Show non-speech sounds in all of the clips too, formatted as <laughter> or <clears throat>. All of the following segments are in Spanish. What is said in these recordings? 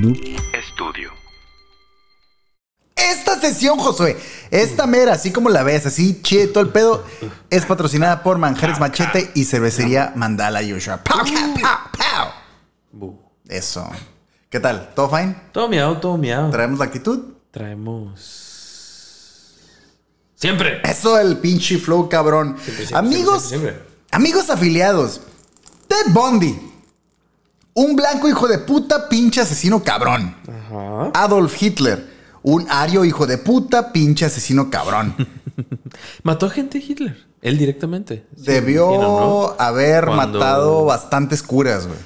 Noob Studio. Esta sesión, Josué, esta mera, así como la ves, así chide todo el pedo, es patrocinada por Manjares Machete y Cervecería Mandala Joshua. ¡Pow, pow, pow, pow! Bu. Eso. ¿Qué tal? ¿Todo fine? Todo miado, todo miado. ¿Traemos la actitud? Traemos. Siempre. Eso, el pinche flow, cabrón. Siempre, siempre, amigos, siempre, siempre. amigos afiliados, Ted Bundy, un blanco hijo de puta, pinche asesino cabrón. Ajá. Adolf Hitler, un ario hijo de puta, pinche asesino cabrón. <laughs> Mató a gente Hitler. Él directamente. Sí, Debió ¿no? haber Cuando- matado bastantes curas, güey.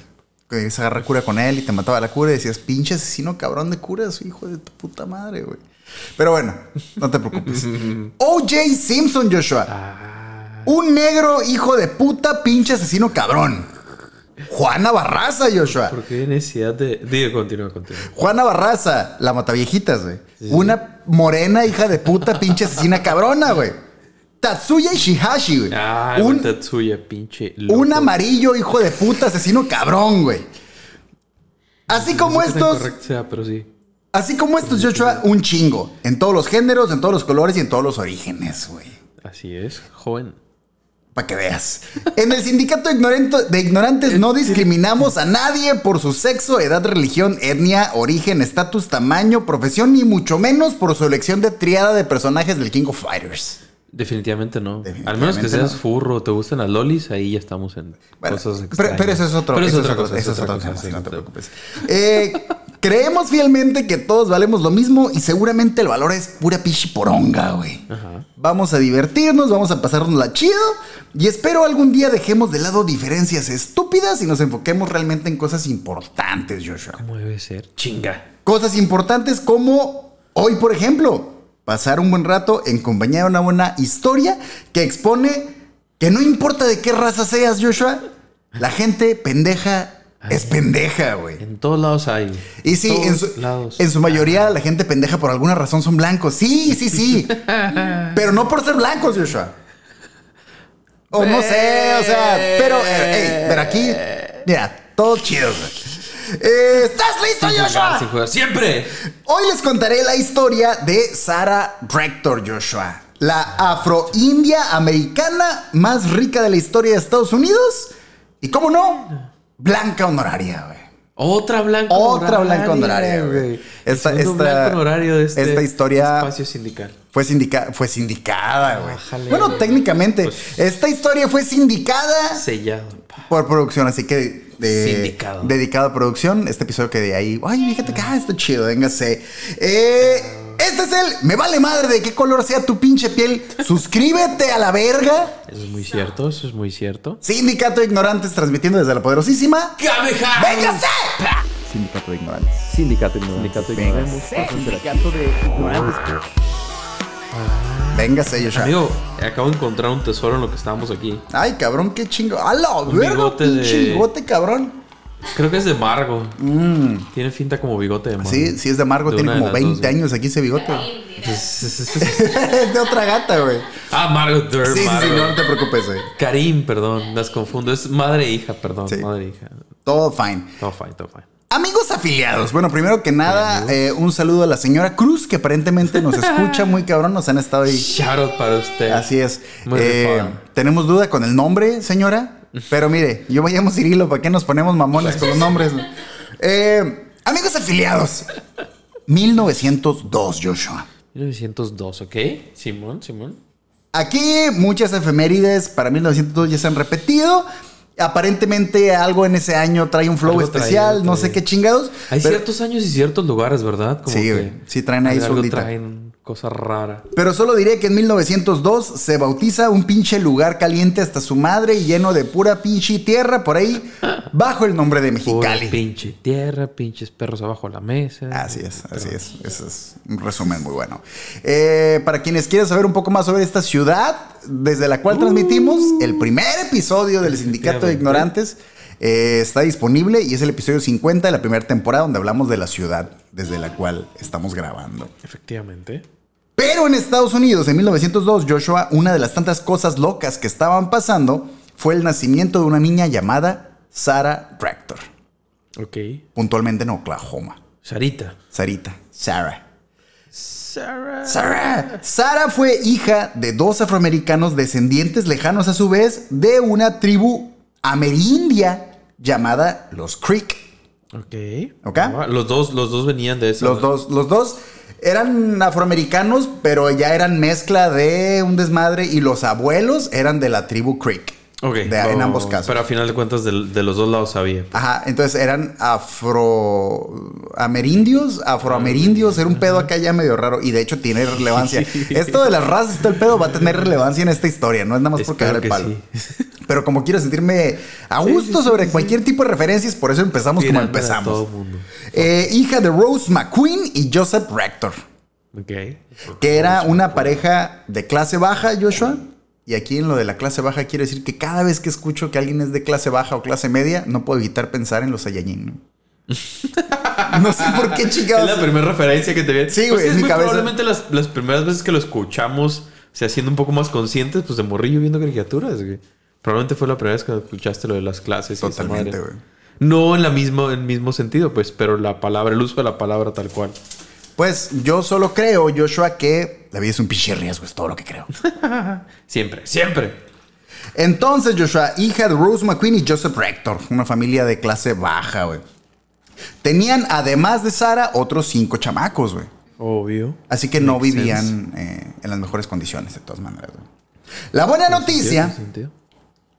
Que se agarra cura con él y te mataba la cura y decías, pinche asesino cabrón de curas, hijo de tu puta madre, güey. Pero bueno, no te preocupes. <laughs> O.J. Simpson, Joshua. Ah, Un negro hijo de puta, pinche asesino cabrón. Juana Barraza, Joshua. ¿Por qué necesidad de.? Digo, continúa, continúa. Juana Barraza, la mataviejitas, güey. Una morena hija de puta, pinche asesina cabrona, güey. Tatsuya Ishihashi, güey. Ah, un, Tatsuya, pinche. loco. un amarillo hijo de puta, asesino cabrón, güey. Así como No tan estos, sea, pero sí. así como estos, Joshua, un chingo. En todos los géneros, en todos los colores y en todos los orígenes, güey. Así es, joven. Para que veas. En el sindicato de, ignorantes no discriminamos a nadie por su sexo, edad, religión, etnia, origen, estatus, tamaño, profesión, ni mucho menos por su elección de triada de personajes del King of Fighters. Definitivamente no. Al menos que seas no. furro, te gustan las lolis, ahí ya estamos en Bueno, cosas pero, extrañas. pero eso es otro, Pero eso es otra cosa. eso es otra cosa, sí, no te preocupes. Eh, creemos fielmente que todos valemos lo mismo y seguramente el valor es pura pichi poronga, güey. Vamos a divertirnos, vamos a pasarnos la chido y espero algún día dejemos de lado diferencias estúpidas y nos enfoquemos realmente en cosas importantes, Joshua. ¿Cómo debe ser? Chinga. Cosas importantes como hoy, por ejemplo, pasar un buen rato en compañía de una buena historia que expone que no importa de qué raza seas, Joshua, la gente pendeja es pendeja, güey. En todos lados hay. Y sí, en su, lados. en su mayoría la gente pendeja por alguna razón son blancos. Sí, sí, sí. <laughs> pero no por ser blancos, Joshua. O no sé, o sea, pero, eh, ey, pero aquí, mira, todo chido, güey. Eh, ¿Estás listo, Sin jugar, Joshua? sin jugar. ¡Siempre! Hoy les contaré la historia de Sarah Rector, Joshua. La afro-india americana más rica de la historia de Estados Unidos. Y cómo no, blanca honoraria, güey. Otra blanca Otra blanca honoraria, güey. Esta, Esta- honorario de este esta historia- espacio sindical. Fue, sindica- fue sindicada, güey. Bueno, técnicamente, esta historia fue sindicada Sellado. pa. por producción, así que de, Sindicado. dedicado a producción. Este episodio que de ahí, ay, fíjate que ah, está chido, véngase. Eh, este es el, me vale madre de qué color sea tu pinche piel. Suscríbete a la verga. Eso es muy cierto, eso es muy cierto. Sindicato de Ignorantes transmitiendo desde la poderosísima. ¡Cameja! ¡Véngase! Sindicato de Ignorantes. Sindicato Ignorante. Sindicato Venga. Ignorante. Sindicato de Ignorantes. Véngase, Joshua. Amigo, acabo de encontrar un tesoro en lo que estábamos aquí. Ay, cabrón, qué chingo. ¡A la verga, bigote pinche de- bigote, cabrón! Creo que es de Margo. Tiene finta como bigote de Margo. Mm. Sí, sí es de Margo, De tiene como las 20 dos, güey. años aquí ese bigote. <laughs> Es de otra gata, güey. ah, Margo Durr, Sí, sí, no te preocupes, güey. Karim, perdón, las confundo. Es madre e hija, perdón. Sí. Madre e hija. Todo fine. Todo fine, todo fine. Amigos afiliados, bueno, primero que nada, eh, un saludo a la señora Cruz, que aparentemente nos escucha muy cabrón, nos han estado ahí. Shout out para usted. Así es. Muy Eh. Tenemos duda con el nombre, señora, pero mire, yo vayamos Cirilo, ¿para qué nos ponemos mamones con los nombres? <laughs> Eh, amigos afiliados, 1902, Joshua. 1902, ¿ok? Simón, Simón. Aquí muchas efemérides para 1902 ya se han repetido. Aparentemente algo en ese año trae un flow Algo especial, no trae. sé qué chingados. Hay pero, ciertos años y ciertos lugares, ¿verdad? Como Sí, que. Sí, traen ahí su traen cosa rara. pero solo diré que en 1902 se bautiza un pinche lugar caliente hasta su madre y lleno de pura pinche tierra por ahí bajo el nombre de Pura Mexicali. pinche tierra, pinches perros abajo de la mesa. Así es, así es. Ese es un resumen muy bueno. Eh, para quienes quieran saber un poco más sobre esta ciudad, desde la cual transmitimos el primer episodio del Sindicato de. Ignorantes, eh, está disponible y es el episodio 50 de la primera temporada donde hablamos de la ciudad desde la cual estamos grabando. Efectivamente. Pero en Estados Unidos, en 1902, Joshua, una de las tantas cosas locas que estaban pasando fue el nacimiento de una niña llamada Sarah Rector, Ok. puntualmente en Oklahoma. Sarita. Sarita. Sarah. Sarah. Sarah. Sara fue hija de dos afroamericanos descendientes lejanos a su vez de una tribu amerindia llamada los Creek. Ok. ¿Ok? Los dos, los dos venían de eso. Los dos, los dos eran afroamericanos, pero ya eran mezcla de un desmadre y los abuelos eran de la tribu Creek. Ok. De- en Oh, ambos casos. Pero a final de cuentas, de, de los dos lados había. Ajá, entonces eran afroamerindios, afroamerindios, era un pedo acá ya medio raro y de hecho tiene relevancia. <laughs> Esto de las razas todo el pedo va a tener relevancia en esta historia, no es nada más por el palo. sí. <laughs> Pero como quiero sentirme a gusto sobre cualquier tipo de referencias, por eso empezamos como empezamos. todo mundo. Eh, hija de Rose McQueen y Joseph Rector, Ok. que era una pareja de clase baja, Joshua. Y aquí en lo de la clase baja quiero decir que cada vez que escucho que alguien es de clase baja o clase media, no puedo evitar pensar en los Saiyajin. ¿no? <laughs> No sé por qué, Es chingados. la primera referencia que te viene. Sí, Pues güey, es en mi muy cabeza. Probablemente las, las primeras veces que lo escuchamos, o sea, siendo un poco más conscientes, pues de morrillo viendo caricaturas, güey. Probablemente fue la primera vez que escuchaste lo de las clases. Totalmente, güey. No en la misma, en el mismo sentido, pues, pero la palabra, el uso de la palabra tal cual. Pues yo solo creo, Joshua, que la vida es un pinche riesgo, es todo lo que creo. <laughs> Siempre, siempre. Entonces, Joshua, hija de Rose McQueen y Joseph Rector, una familia de clase baja, güey. Tenían, además de Sara, otros cinco chamacos, güey. Obvio. Así que no vivían eh, en las mejores condiciones, de todas maneras. güey. La buena noticia, ¿Tiene sentido?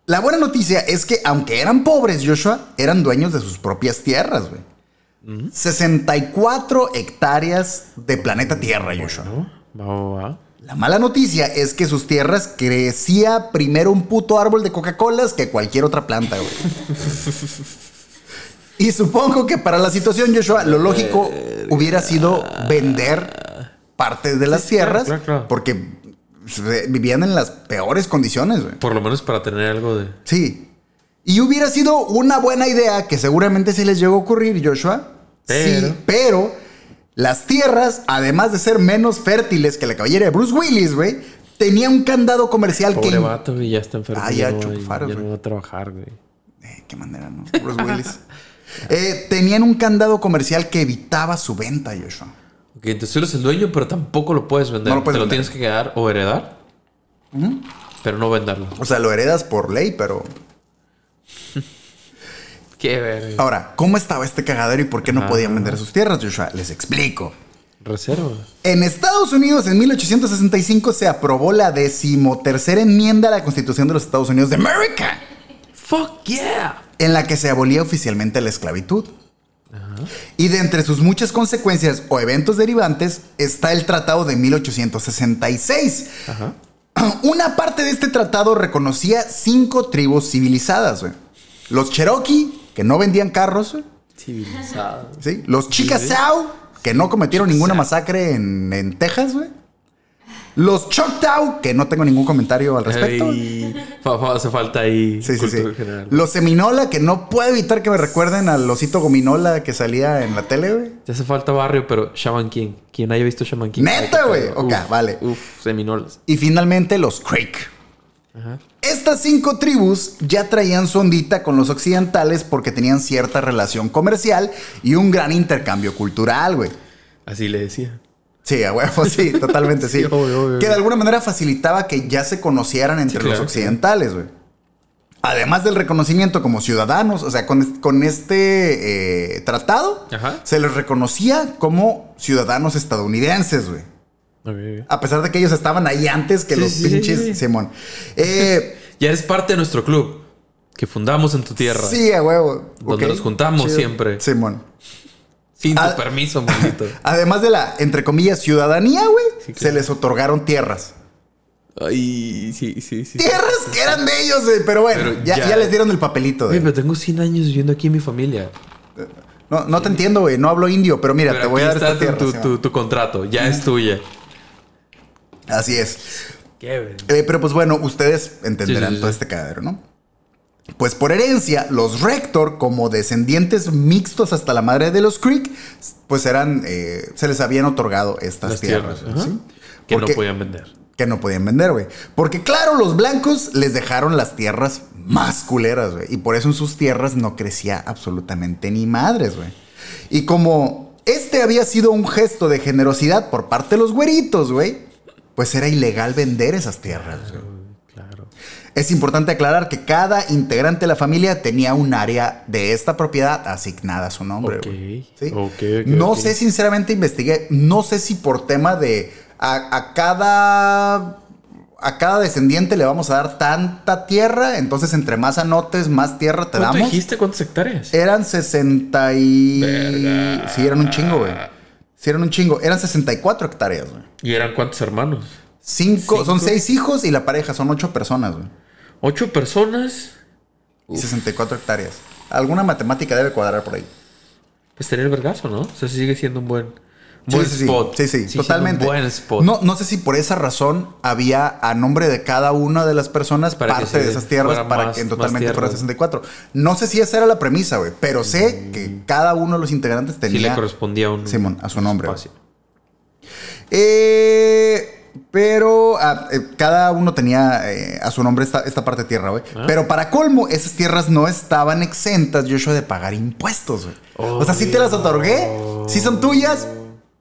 La buena noticia es que aunque eran pobres, Joshua, eran dueños de sus propias tierras, güey. 64 hectáreas de planeta Tierra, Joshua. La mala noticia es que sus tierras crecía primero un puto árbol de Coca-Colas que cualquier otra planta, güey. <laughs> y supongo que para la situación, Joshua, lo lógico hubiera sido vender parte de las tierras porque vivían en las peores condiciones, güey. Por lo menos para tener algo de. Sí. Y hubiera sido una buena idea que seguramente se les llegó a ocurrir, Joshua. Pero- Sí, pero las tierras, además de ser menos fértiles que la cabellera de Bruce Willis, güey, tenía un candado comercial Pobre que... vato, güey, ya está enfermo. Ah, ya, no, chuparos, ya no va a trabajar, güey. Eh, qué manera, ¿no? Bruce Willis. <laughs> Eh, tenían un candado comercial que evitaba su venta, Joshua. Ok, entonces tú eres el dueño, pero tampoco lo puedes vender. No lo puedes Te lo tienes que quedar o heredar, pero no venderlo. O sea, lo heredas por ley, pero... <laughs> Qué verga. Ahora, ¿cómo estaba este cagadero y por qué no podían vender sus tierras, Joshua? Les explico. Reserva. En Estados Unidos, en 1865, se aprobó la decimotercera enmienda a la Constitución de los Estados Unidos de América, Fuck yeah. en la que se abolía oficialmente la esclavitud. Y de entre sus muchas consecuencias o eventos derivantes está el Tratado de 1866. Ajá. <clears throat> Una parte de este tratado reconocía cinco tribus civilizadas, güey. Los Cherokee, que no vendían carros, güey. Civilizado. ¿sí? Los Chickasaw, que no cometieron ninguna masacre en, en Texas, güey. Los Choctaw, que no tengo ningún comentario al respecto. Ay, hace falta ahí Sí, sí, sí. general. Los Seminola, que no puedo evitar que me recuerden al osito gominola que salía en la tele, güey. Te hace falta barrio, pero Shaman King. Quien haya visto Shaman King. ¿Neta, güey? Ok, Uf, vale. Uf, seminolas. Y finalmente los Creek. Ajá. Estas cinco tribus ya traían su ondita con los occidentales porque tenían cierta relación comercial y un gran intercambio cultural, güey. Así le decía. Sí, a huevo, sí, <laughs> totalmente sí. Sí, obvio, obvio, que de alguna manera facilitaba que ya se conocieran entre Sí, los occidentales, güey. Además del reconocimiento como ciudadanos, o sea, con, con este eh, tratado, Ajá. se les reconocía como ciudadanos estadounidenses, güey. A pesar de que ellos estaban ahí antes que Sí, los pinches sí. Simón. <laughs> Eh, Ya eres parte de nuestro club. Que fundamos en tu tierra. sí, a huevo. Donde Ok, nos juntamos chido. siempre. Simón. Sin tu Ah. permiso, <laughs> maldito. Además de la, entre comillas, ciudadanía, güey, Sí, claro. se les otorgaron tierras. Ay, sí, sí, sí. Tierras que eran de ellos, güey, pero bueno, Pero ya, ya- ya les dieron el papelito. Güey, pero tengo 100 años viviendo aquí en mi familia. No, no te entiendo, güey, no hablo indio, pero mira, Pero te voy a dar esta está tierra. tu, tu, tu contrato. Ya es tuya. Así es. Qué güey. Eh, pero pues bueno, ustedes entenderán Sí, sí, sí, todo este cagadero, ¿no? Pues por herencia, los Rector, como descendientes mixtos hasta la madre de los Creek, pues eran, eh, se les habían otorgado estas Las tierras. Que Porque- no podían vender. que no podían vender, güey. Porque claro, los blancos les dejaron las tierras más culeras, güey. Y por eso en sus tierras no crecía absolutamente ni madres, güey. Y como este había sido un gesto de generosidad por parte de los güeritos, güey, pues era ilegal vender esas tierras. güey. Es importante aclarar que cada integrante de la familia tenía un área de esta propiedad asignada a su nombre. Ok. güey. ¿Sí? No sé, sinceramente, investigué. No sé si por tema de a, a cada. A cada descendiente le vamos a dar tanta tierra, entonces entre más anotes, más tierra te ¿Cuánto damos. dijiste? ¿Cuántas hectáreas? Eran 60 y... Verga. Sí, eran un chingo, güey. Sí, eran un chingo. Eran 64 hectáreas, güey. ¿Y eran cuántos hermanos? Cinco, son seis hijos y la pareja son ocho personas, güey. ¿Ocho personas? Y 64 hectáreas. Alguna matemática debe cuadrar por ahí. Pues tenía el vergazo, ¿no? O sea, sí sigue siendo un buen, Sí, buen sí, sí. spot. Sí, sí, siendo totalmente. Un buen spot. No, no sé si por esa razón había a nombre de cada una de las personas Para parte de esas tierras para más- que en totalmente fuera tierras. 64. No sé si esa era la premisa, güey, pero sé que cada uno de los integrantes sí tenía le correspondía un... Simón, a su nombre. Eh, pero ah, eh, cada uno tenía eh, a su nombre esta, esta parte de tierra, güey. Ah. Pero para colmo, esas tierras no estaban exentas, Joshua, de pagar impuestos, güey. o sea, sí te las otorgué, sí son tuyas,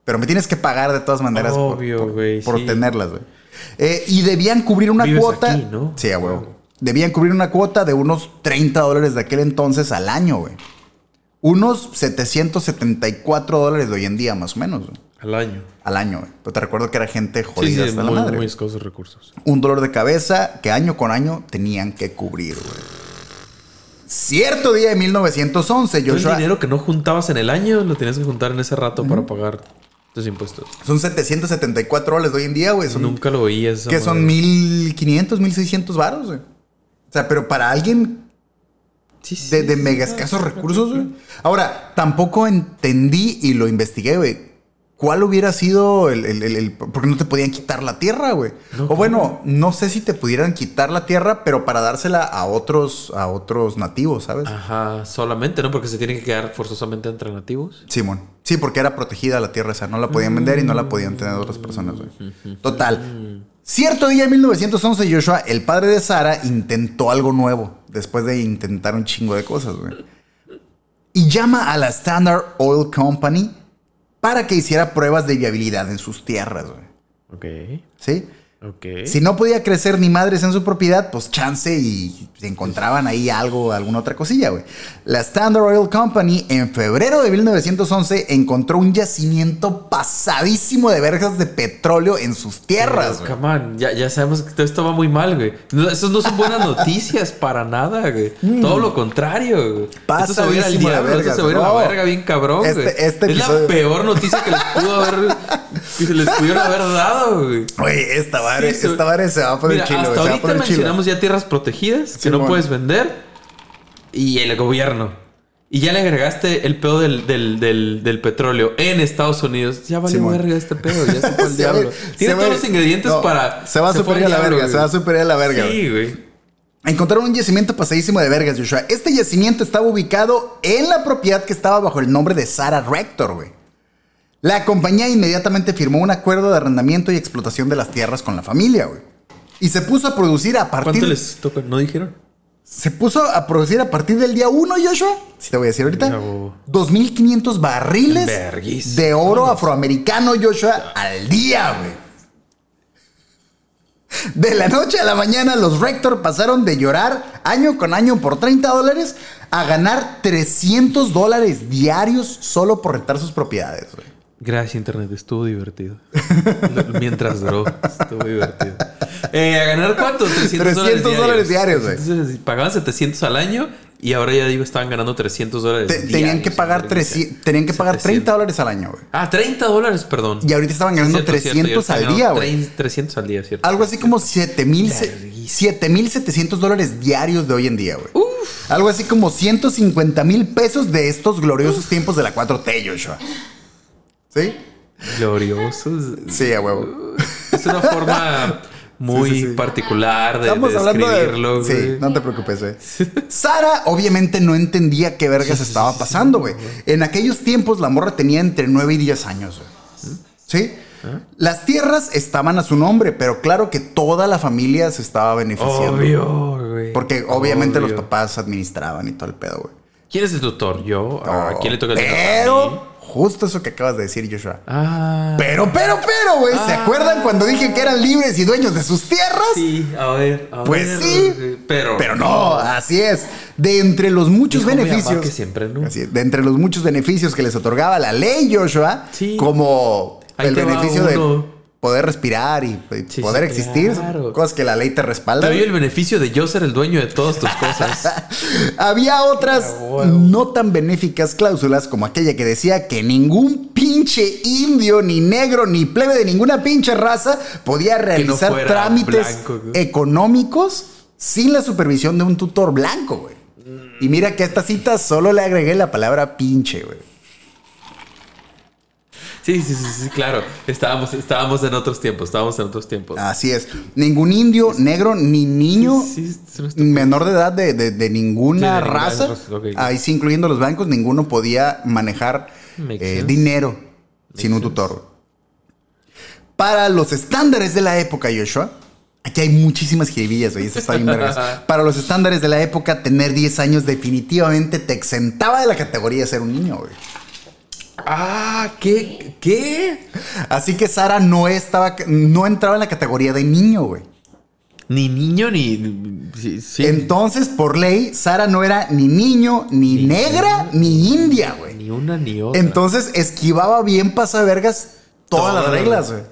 pero me tienes que pagar de todas maneras por- Obvio, por, sí. tenerlas, güey. Eh, y debían cubrir una Vives cuota. aquí, ¿no? Sí, a huevo. Debían cubrir una cuota de unos 30 dólares de aquel entonces al año, güey. Unos 774 dólares de hoy en día, más o menos, güey Al año. Al año, güey. Pero te recuerdo que era gente jodida sí, hasta muy, la madre. muy güey. escasos recursos. Un dolor de cabeza que año con año tenían que cubrir, güey. Cierto día de 1911, Todo el Joshua. dinero que no juntabas en el año lo tenías que juntar en ese rato para pagar tus impuestos. Son 774 dólares de hoy en día, güey. Son, Nunca lo esa que son madre. 1500, 1600 varos, güey. O sea, pero para alguien Sí, sí, de, de sí, mega escasos recursos, güey. Ahora, tampoco entendí y lo investigué, güey. ¿Cuál hubiera sido el, el, el- el- Porque no te podían quitar la tierra, güey. No, o bueno, no sé si te pudieran quitar la tierra, pero para dársela a otros, a otros nativos, ¿sabes? Ajá, solamente, ¿no? Porque se tienen que quedar forzosamente entre nativos. Simón. Sí, porque era protegida la tierra esa. No la podían vender y no la podían tener otras personas, güey. Total. Cierto día en 1911, Joshua, el padre de Sara, intentó algo nuevo. Después de intentar un chingo de cosas, güey. Y llama a la Standard Oil Company para que hiciera pruebas de viabilidad en sus tierras, güey. Ok. ¿Sí? Si no podía crecer ni madres en su propiedad, pues chance y se encontraban ahí algo, alguna otra cosilla, güey. La Standard Oil Company en febrero de 1911 encontró un yacimiento pasadísimo de vergas de petróleo en sus tierras, güey. Come on, ya, ya sabemos que todo esto va muy mal, güey. No, esas no son buenas noticias <laughs> para nada, güey. Todo lo contrario, güey. Esto se va a ir al diablo, esto vergas, se va a ir a la verga bien cabrón, Este- güey. este es episodio- la peor noticia que les pudo haber... que se les pudiera haber dado, güey. Güey, esta madre, Sí, esta madre se va por Mira, el chilo, hasta va ahorita por el chilo. mencionamos ya tierras protegidas que no puedes vender y el gobierno. Y ya le agregaste el pedo del, del, del, del petróleo en Estados Unidos. Ya valió verga este pedo, ya se <laughs> fue al diablo. Tiene todos los ingredientes no, para. Se va a superar a la verga, se va a superar a la verga, güey. Sí, güey. Encontraron un yacimiento pasadísimo de vergas, Joshua. Este yacimiento estaba ubicado en la propiedad que estaba bajo el nombre de Sarah Rector, güey. La compañía inmediatamente firmó un acuerdo de arrendamiento y explotación de las tierras con la familia, güey. Y se puso a producir a partir... ¿Cuánto les toca? ¿No dijeron? Se puso a producir a partir del día 1, Joshua. Si te voy a decir ahorita. No. 2.500 barriles de oro afroamericano, Joshua, al día, güey. De la noche a la mañana, los Rector pasaron de llorar año con año por 30 dólares a ganar 300 dólares diarios solo por rentar sus propiedades, güey. Gracias, Internet. Estuvo divertido. <laughs> Mientras duró. Estuvo divertido. Eh, ¿A ganar cuánto? 300, 300 dólares diarios, güey. Pagaban 700 al año y ahora ya digo, estaban ganando 300 dólares. Te- tenían que pagar, verga. 300 tenían que pagar 30 dólares al año, güey. Ah, 30 dólares, perdón. Y ahorita estaban ganando Cierto, cierto, 300 ya estaban al día, güey. 30, 300 al día, ¿cierto? Algo así como 7000 se- Verguísima. 7700 dólares diarios de hoy en día, güey. Algo así como 150 mil pesos de estos gloriosos tiempos de la 4T, Joshua. ¿Sí? Gloriosos. Sí, a huevo. Es una forma <laughs> muy Sí, sí, sí. particular de, Estamos de describirlo, de. Sí, no te preocupes, güey. Sara obviamente no entendía qué vergas estaba pasando, güey. En aquellos tiempos la morra tenía entre 9 y 10 años, güey. ¿Sí? Las tierras estaban a su nombre, pero claro que toda la familia se estaba beneficiando. Obvio, güey. Porque obviamente los papás administraban y todo el pedo, güey. ¿Quién es el tutor? ¿Yo? ¿A quién le toca el tutor? Pero justo eso que acabas de decir, Joshua. Ah. Pero, pero, pero, güey, ¿se Ah. acuerdan cuando dije que eran libres y dueños de sus tierras? Sí, a ver. a Pues ver, sí, Pero. Pero no, así es. De entre los muchos Dijo beneficios. que siempre no. Así es, de entre los muchos beneficios que les otorgaba la ley, Joshua, Sí. como Ahí el beneficio de. Poder respirar y, y Sí, poder sí, existir, claro. cosas que la ley te respalda. Te doy el beneficio de yo ser el dueño de todas tus cosas. <laughs> Había otras no tan benéficas cláusulas como aquella que decía que ningún pinche indio, ni negro, ni plebe de ninguna pinche raza podía realizar trámites blanco, económicos sin la supervisión de un tutor blanco, güey. Y mira que a esta cita solo le agregué la palabra pinche, güey. Sí, sí, sí, sí, claro. Estábamos, estábamos en otros tiempos, estábamos en otros tiempos. Así es. Ningún indio, negro, ni niño Sí, sí, menor de edad de, de- de ninguna Sí, de ninguna raza, ahí sí incluyendo los blancos, ninguno podía manejar eh, dinero sin un tutor. Para los estándares de la época, Joshua, aquí hay muchísimas jiribillas, güey, eso está bien vergas. <laughs> Para los estándares de la época, tener 10 años definitivamente te exentaba de la categoría de ser un niño, güey. Ah, ¿qué? ¿Qué? Así que Sara no estaba, no entraba en la categoría de niño, güey. Ni niño ni. Sí, sí. Entonces, por ley, Sara no era ni niño, ni, negra, ni india, güey. Ni una ni otra. Entonces, esquivaba bien pasavergas todas Todas. las reglas, güey.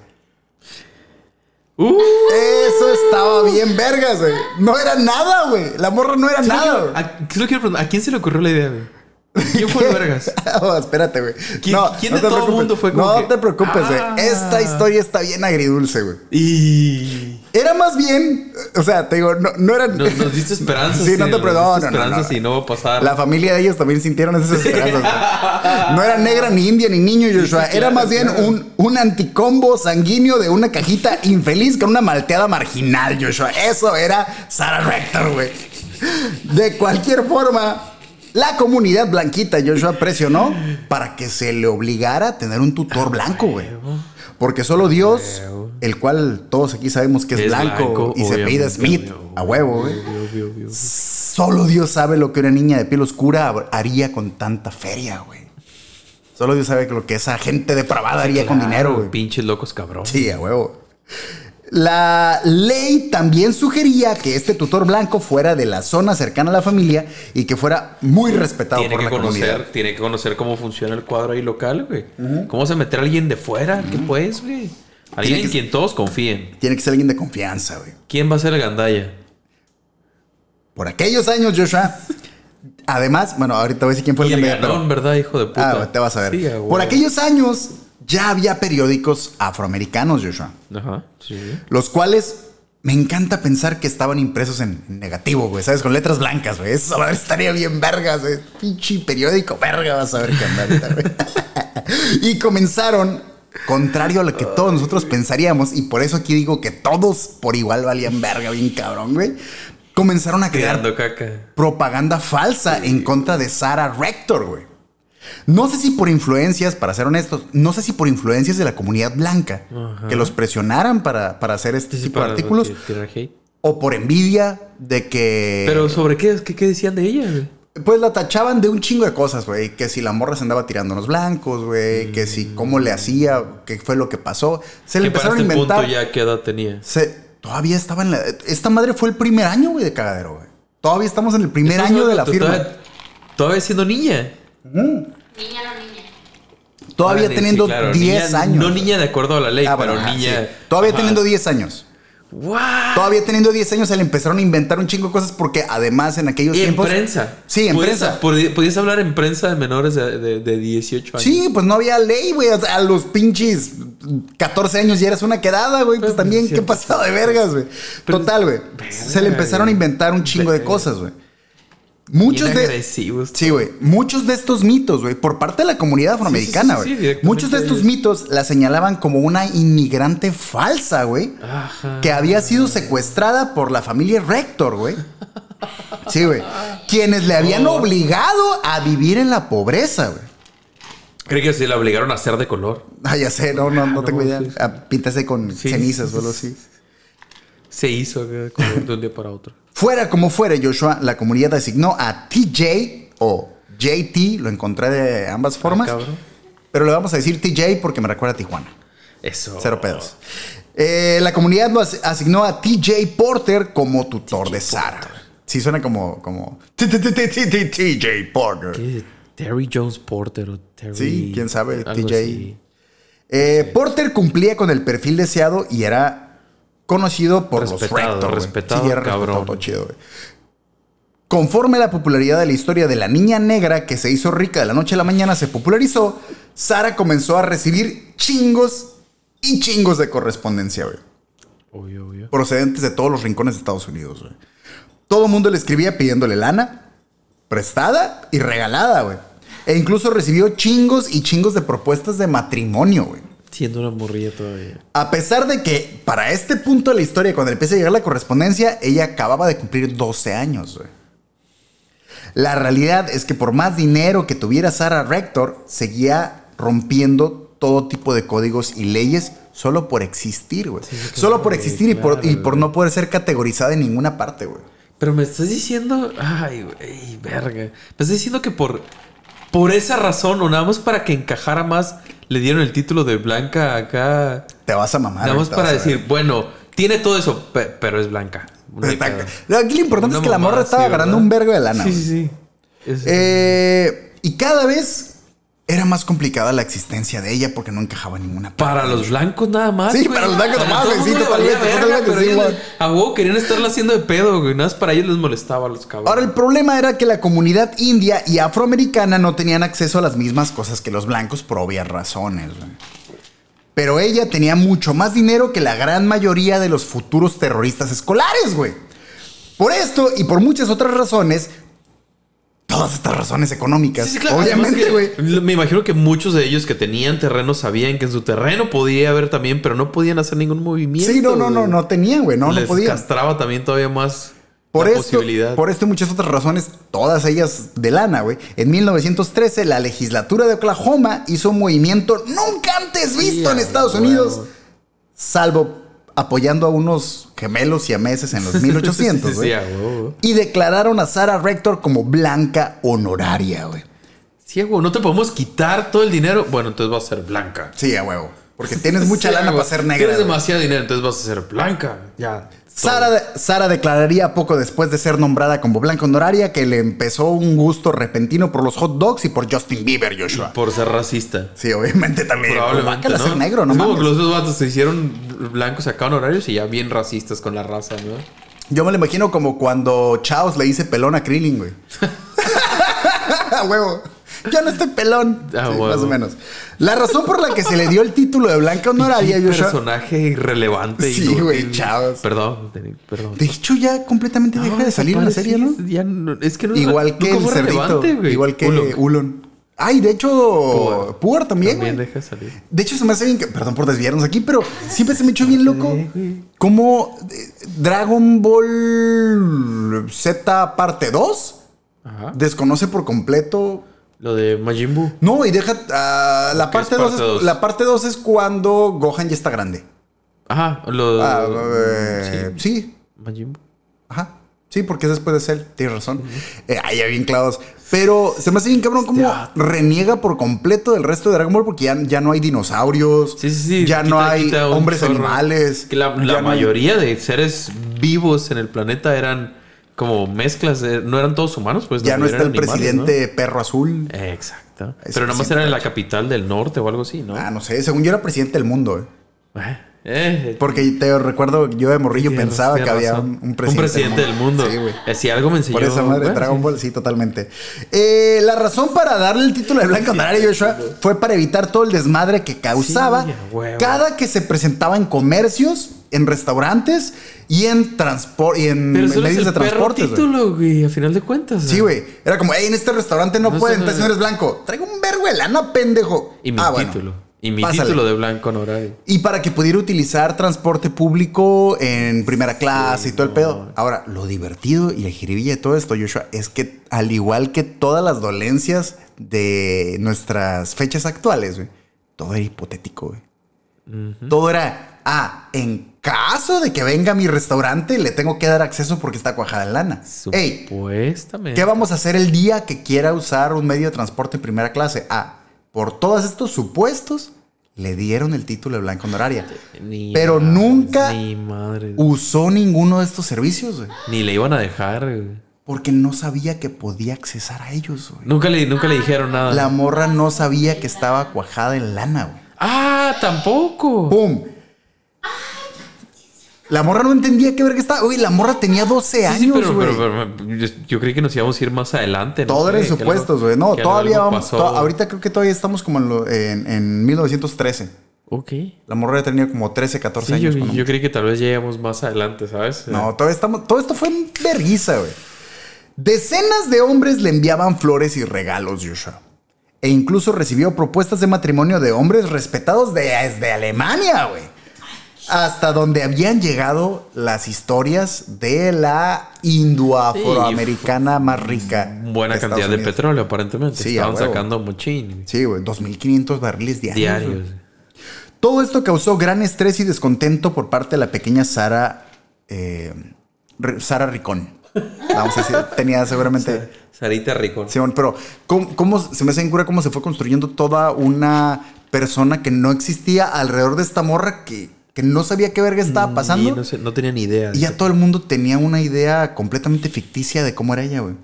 Uh, Eso estaba bien vergas, güey. No era nada, güey. La morra no era nada, quiero- güey. ¿a, ¿qué es lo que quiero preguntar? ¿A quién se le ocurrió la idea, güey? <laughs> ¿Quién fue el vergas? <laughs> Oh, espérate, güey. ¿Quién- no, quién no de todo preocupes. mundo fue como No que- te preocupes, güey. Ah. Esta historia está bien agridulce, güey. Y. Era más bien, o sea, te digo, no, no era. Nos, nos diste esperanzas. <laughs> Sí, no te nos pre- diste no, no, no, esperanzas y no va a pasar. La familia de ellos también sintieron esas esperanzas. güey. No era negra, ni india, ni niño, Joshua. era más bien un, un anticombo sanguíneo de una cajita infeliz con una malteada marginal, Joshua. Eso era Sarah Rector, güey. De cualquier forma, la comunidad blanquita, Joshua, presionó para que se le obligara a tener un tutor blanco, güey. Porque solo Dios, el cual todos aquí sabemos que es, Es blanco, blanco, y se apellida obviamente, Smith, obvio, a huevo, güey. Solo Dios sabe lo que una niña de piel oscura haría con tanta feria, güey. Solo Dios sabe lo que esa gente depravada haría con dinero, güey. Pinches locos cabrón. Sí, a huevo. La ley también sugería que este tutor blanco fuera de la zona cercana a la familia y que fuera muy respetado Tiene por que la conocer, comunidad. tiene que conocer cómo funciona el cuadro ahí local, güey. ¿Cómo se meter a alguien de fuera? ¿Qué pues, güey? Alguien en quien todos confíen. Tiene que ser alguien de confianza, güey. ¿Quién va a ser el gandaya? Por aquellos años, Joshua. Además, bueno, ahorita voy a decir quién fue Y el el ganón, ¿verdad, hijo de puta? Ah, te vas a ver. Sí, Por aquellos años ya había periódicos afroamericanos, Joshua. Ajá, sí. Los cuales me encanta pensar que estaban impresos en negativo, güey, ¿sabes? Con letras blancas, güey. Eso estaría bien vergas, güey. Pinche periódico, verga, vas a ver qué anda ahorita, güey. <laughs> y comenzaron, contrario a lo que todos nosotros pensaríamos, y por eso aquí digo que todos por igual valían verga, bien cabrón, güey. Comenzaron a crear caca. propaganda falsa en contra de Sarah Rector, güey. No sé si por influencias, para ser honestos, no sé si por influencias de la comunidad blanca Ajá. que los presionaran para, para hacer este Sí, tipo de artículos, hate. o por envidia de que. Pero ¿sobre qué? ¿Qué, qué decían de ella, güey? Pues la tachaban de un chingo de cosas, güey. Que si la morra se andaba tirando a los blancos, güey. Que si cómo le hacía, qué fue lo que pasó. Se le empezaron a este inventar. punto ya qué edad tenía. Se- todavía estaba en la. Esta madre fue el primer año, güey, de cagadero, güey. Todavía estamos en el primer año de la firma. Todavía, todavía siendo niña. Niña no niña. Todavía Vale, teniendo sí, claro, 10 niña- años. No niña de acuerdo a la ley, Ah, pero bueno, niña. sí. Todavía Ajá. teniendo 10 años. What? Todavía teniendo 10 años se le empezaron a inventar un chingo de cosas porque además en aquellos Y en tiempos. prensa. Sí, en Podías- prensa. podí- Podías hablar en prensa de menores de, de- de 18 años. Sí, pues no había ley, güey. O sea, a los pinches 14 años ya eras una quedada, güey. Pues Pero, también, qué pasado de vergas, güey. Total, güey. Se le empezaron a inventar un chingo de cosas, güey. Muchos Bien de. Sí, güey. Muchos de estos mitos, güey, por parte de la comunidad afroamericana, sí, güey. sí, muchos de estos mitos la señalaban como una inmigrante falsa, güey. Que había sido secuestrada por la familia Rector, güey. Sí, güey. Quienes le habían Oh. obligado a vivir en la pobreza, güey. Creo que se la obligaron a hacer de color. Ah, ya sé, no, no, no Ah, tengo no, idea. sí, sí. A pintarse con cenizas o algo sí. así. Se hizo de un día para otro. Fuera como fuere, Joshua, la comunidad designó a TJ o JT, lo encontré de ambas formas, Ah, cabrón. pero le vamos a decir TJ porque me recuerda a Tijuana. Eso. Cero pedos. Eh, la comunidad lo as- asignó a TJ Porter como tutor de Sara. Sí, suena como, como TJ Porter. Terry Jones Porter o Terry. Sí, quién sabe, TJ. Eh, Porter cumplía con el perfil deseado y era conocido por Respetado, los respetado, Sí, cabrón. respetado, todo chido, güey. Conforme la popularidad de la historia de la niña negra que se hizo rica de la noche a la mañana se popularizó, Sara comenzó a recibir chingos y chingos de correspondencia, güey. Obvio, obvio. Procedentes de todos los rincones de Estados Unidos, güey. Todo el mundo le escribía pidiéndole lana, prestada y regalada, güey. E incluso recibió chingos y chingos de propuestas de matrimonio, güey. Siendo una morrilla todavía. A pesar de que para este punto de la historia, cuando empieza a llegar la correspondencia, ella acababa de cumplir 12 años. güey. La realidad es que por más dinero que tuviera Sarah Rector, seguía rompiendo todo tipo de códigos y leyes solo por existir, güey. solo por existir y, por, y por no poder ser categorizada en ninguna parte, güey. Pero me estás diciendo. Ay, güey, verga. Me estás diciendo que por. Por esa razón, o nada más para que encajara más, le dieron el título de blanca acá. Te vas a mamar. nada más para decir, bueno, tiene todo eso, pe- pero es blanca. Pedo. Aquí lo importante Una es que la morra estaba agarrando ¿verdad? un vergo de lana. Sí, sí, sí. Es- Eh, y cada vez era más complicada la existencia de ella porque no encajaba en ninguna parte. Para los blancos nada más. Sí, güey. para los blancos nomás, todo güey, sí, totalmente, totalmente, pero sí, ellos. A huevo querían estarla haciendo de pedo, güey. Nada más para ellos les molestaba a los cabrones. Ahora, el problema era que la comunidad india y afroamericana no tenían acceso a las mismas cosas que los blancos por obvias razones. güey. Pero ella tenía mucho más dinero que la gran mayoría de los futuros terroristas escolares, güey. Por esto y por muchas otras razones, todas estas razones económicas, Sí, sí, claro. obviamente, güey. Me imagino que muchos de ellos que tenían terreno sabían que en su terreno podía haber también, pero no podían hacer ningún movimiento. Sí, no, no, no, no tenían, güey, no, no Les podían. castraba también todavía más Por la esto, posibilidad. por esto y muchas otras razones, todas ellas de lana, güey. En 1913, la legislatura de Oklahoma hizo un movimiento nunca antes visto en Estados. Unidos, salvo apoyando a unos gemelos siameses en los 1800, <laughs> Sí, güey. sí, a y declararon a Sarah Rector como blanca honoraria, güey. Sí, a huevo, no te podemos quitar todo el dinero. Bueno, entonces vas a ser blanca. Sí, a huevo. Porque <laughs> tienes mucha Sí, a lana para ser negra. Tienes güey. demasiado dinero, entonces vas a ser blanca. Ya. Sara, Sara declararía poco después de ser nombrada como blanca honoraria que le empezó un gusto repentino por los hot dogs y por Justin Bieber, Joshua. Por ser racista. Sí, obviamente también. Probablemente. ¿no? ser negro, no Es como mames. que los dos vatos se hicieron blancos acá honorarios y ya bien racistas con la raza, ¿no? Yo me lo imagino como cuando Chaos le dice pelón a Krillin, güey. <laughs> <laughs> A huevo. Yo no estoy pelón. A Sí, más o menos. La razón por la que se le dio el título de blanca honoraria, Joshua. personaje irrelevante. Sí, inútil. güey, chavos. Perdón, perdón. De hecho, ya completamente deja de salir en la serie, ¿no? Ya no- es que no Igual que el cerdito. güey. Igual que Ulon. Ulon. Ay, de hecho, Puar también, También güey. deja de salir. De hecho, se me hace bien. que- Perdón por desviarnos aquí, pero siempre se me echó bien loco. Como eh, Dragon Ball Z parte 2 Ajá. desconoce por completo. Lo de Majin Buu. No, y deja. ah, la, parte es 2 parte es, dos. la parte 2 es cuando Gohan ya está grande. Ajá, lo Ah, eh, sí. sí. Majin Buu. Ajá. Sí, porque es después de Cell, tienes razón. Eh, ahí ya bien clavados. Pero se me hace bien cabrón como Hostia. reniega por completo del resto de Dragon Ball porque ya, ya no hay dinosaurios. Sí, sí, sí. Ya quita- no hay hombres chorro. animales. Que la, no hay- mayoría de seres vivos en el planeta eran como mezclas, de- no eran todos humanos, pues. ya no está el animales, presidente perro azul. Exacto. Pero nada más presidente era en la capital del norte o algo así, ¿no? Ah, no sé. Según yo era presidente del mundo. eh. Eh, eh, Porque te recuerdo, yo de morrillo pensaba que había razón. un, un presidente, del mundo. Sí, güey. Eh, Si algo me enseñó. Por esa madre, bueno, Dragon. Ball, sí, totalmente. Eh, la razón para darle el título de Blanca Honoraria a Joshua fue para evitar todo el desmadre que causaba Sí, cada que se presentaba en comercios, en restaurantes y en transporte y en Pero solo es medios el de transporte. título, güey, a final de cuentas. Sí, güey. Era como, hey, en este restaurante no, No pueden, entonces no eres blanco. Traigo un vergo de lana, pendejo. Y mi Ah, bueno. título. Y mi Pásale. título de blanco honorario. Y para que pudiera utilizar transporte público en primera clase y todo el pedo. Ahora, lo divertido y la jiribilla de todo esto, Joshua, es que al igual que todas las dolencias de nuestras fechas actuales, güey, todo era hipotético, güey. Todo era, ah, en caso de que venga a mi restaurante, le tengo que dar acceso porque está cuajada en lana. Ey, Supuestamente. ¿Qué vamos a hacer el día que quiera usar un medio de transporte en primera clase? Ah, por todos estos supuestos, le dieron el título de blanca honoraria. Ni Pero nunca Ni madre. usó ninguno de estos servicios, güey. Ni le iban a dejar, güey. Porque no sabía que podía accesar a ellos, güey. Nunca le, nunca le dijeron nada. La morra no sabía que estaba cuajada en lana, güey. Ah, tampoco. ¡Pum! La morra no entendía qué ver que estaba. Uy, la morra tenía 12 Sí, años, sí, pero, güey. pero- pero yo, yo creí que nos íbamos a ir más adelante. ¿no? Todo era supuestos, güey. No, todavía vamos. to- ahorita creo que todavía estamos como en, lo- en, en 1913. Ok. La morra ya tenía como 13, 14 Sí, yo, años. cuando- yo creí que tal vez lleguemos más adelante, ¿sabes? No, todo, estamos, todo esto fue en vergüenza, güey. Decenas de hombres le enviaban flores y regalos, Joshua. E incluso recibió propuestas de matrimonio de hombres respetados de, desde Alemania, güey. Hasta donde habían llegado las historias de la indoafroamericana más rica. Buena de cantidad de petróleo, aparentemente. Sí, Estaban sacando muchín. Sí, güey, 2.500 barriles diarios. Diarios. Todo esto causó gran estrés y descontento por parte de la pequeña Sara, eh, Sara Ricón. Vamos a decir, <laughs> tenía seguramente... Sarita Ricón. Simón, pero ¿cómo, cómo se me hace en cura cómo se fue construyendo toda una persona que no existía alrededor de esta morra que, que no sabía qué verga estaba pasando? No, sé, no tenía ni idea. Y ya todo el mundo tenía una idea completamente ficticia de cómo era ella, güey.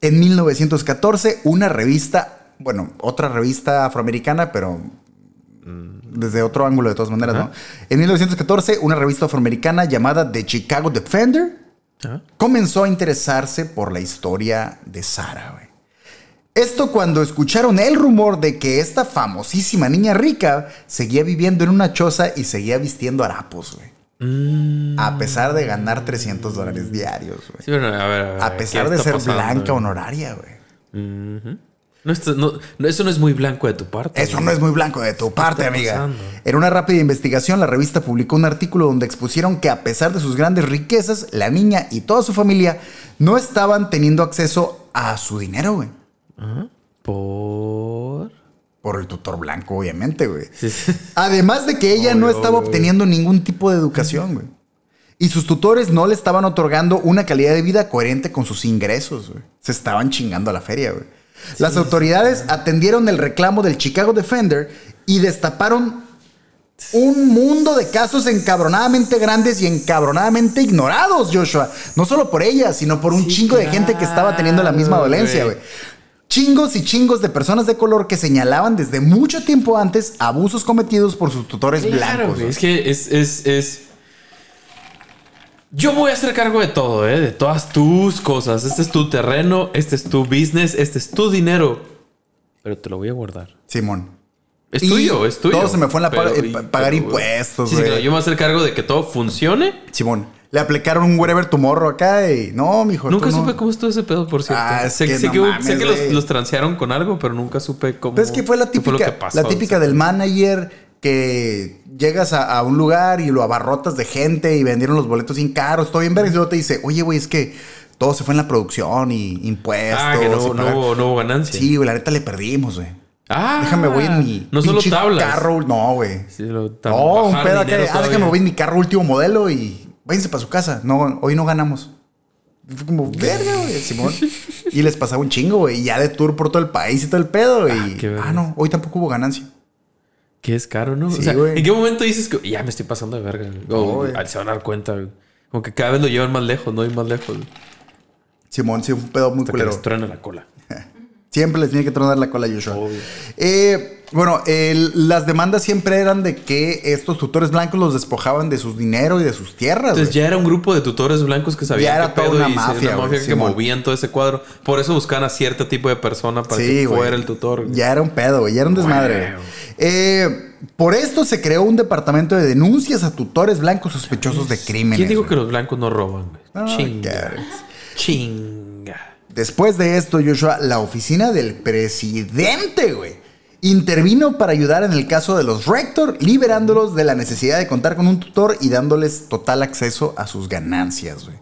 En 1914, una revista, bueno, otra revista afroamericana, pero desde otro ángulo de todas maneras, ¿no? En 1914, una revista afroamericana llamada The Chicago Defender comenzó a interesarse por la historia de Sara, güey. Esto cuando escucharon el rumor de que esta famosísima niña rica seguía viviendo en una choza y seguía vistiendo harapos, güey. A pesar de ganar 300 dólares diarios, güey. Sí, bueno, a ver, a ver, A ¿qué pesar de ser pasando? blanca honoraria, güey. No, esto- no- no, eso no es muy blanco de tu parte. Eso no es muy blanco de tu parte, amiga. pasando? En una rápida investigación, la revista publicó un artículo donde expusieron que a pesar de sus grandes riquezas, la niña y toda su familia no estaban teniendo acceso a su dinero, güey. Por. Por el tutor blanco, obviamente, güey. Sí, sí. Además de que ella no estaba obteniendo ningún tipo de educación, güey. Y sus tutores no le estaban otorgando una calidad de vida coherente con sus ingresos, güey. Se estaban chingando a la feria, güey. Las autoridades atendieron el reclamo del Chicago Defender y destaparon un mundo de casos encabronadamente grandes y encabronadamente ignorados, Joshua. No solo por ella, sino por un Sí, chingo de gente que estaba teniendo la misma dolencia, güey. Chingos y chingos de personas de color que señalaban desde mucho tiempo antes abusos cometidos por sus tutores Claro, blancos. Es que es, es, es. Yo voy a hacer cargo de todo, ¿eh? De todas tus cosas. Este es tu terreno, este es tu business, este es tu dinero. Pero te lo voy a guardar. Simón. Es Y tuyo, es tuyo. todo se me fue en la Pero- eh, pa- pagar pero, impuestos, Sí, sí, claro, yo me voy a hacer cargo de que todo funcione. Simón. Le aplicaron un wherever tomorrow acá y no, mijo. Nunca no. supe cómo estuvo ese pedo, por cierto. Ah, sé que sé no que, mames, sé que los, transearon con algo, pero nunca supe cómo. Pues es que fue la típica, lo que pasó. la típica del manager que llegas a, a un lugar y lo abarrotas de gente y vendieron los boletos sin caros, todo bien vergas, y luego te dice, oye, güey, es que todo se fue en la producción y impuestos. Ah, que no, y no pagar". hubo, no hubo ganancia. Sí, güey, la neta le perdimos, güey. Ah, Déjame voy en mi No solo tablas. carro, no, güey. Sí, lo, No, un pedo acá. Ah, déjame voy en mi carro último modelo y váyanse para su casa. No, hoy no ganamos. Y Fue como, verga, güey, Simón. <laughs> Y les pasaba un chingo, güey. Y ya de tour por todo el país y todo el pedo. Y, qué verga. ah, no, hoy tampoco hubo ganancia. Que es caro, ¿no? Sí, o sea, güey. ¿en qué momento dices que ya me estoy pasando de verga? O ah, se van a dar cuenta, güey. Como que cada vez lo llevan más lejos, no hay más lejos. güey. Simón, sí, fue un pedo muy Hasta que culero. les truena la cola. Siempre les tiene que tronar la cola a Joshua. Eh, bueno, el- las demandas siempre eran de que estos tutores blancos los despojaban de su dinero y de sus tierras. Entonces ya era un grupo de tutores blancos que sabían Ya era qué toda pedo una y se- mafia, una güey, que Simón. movían todo ese cuadro. Por eso buscaban a cierto tipo de persona para Sí, que fuera el tutor. Ya era un pedo, güey. Ya era un desmadre. Eh, por esto se creó un departamento de denuncias a tutores blancos sospechosos de crímenes. ¿Quién dijo que los blancos no roban? Ah, Chinga. Después de esto, Joshua, la oficina del presidente, güey, intervino para ayudar en el caso de los Rector, liberándolos de la necesidad de contar con un tutor y dándoles total acceso a sus ganancias, güey.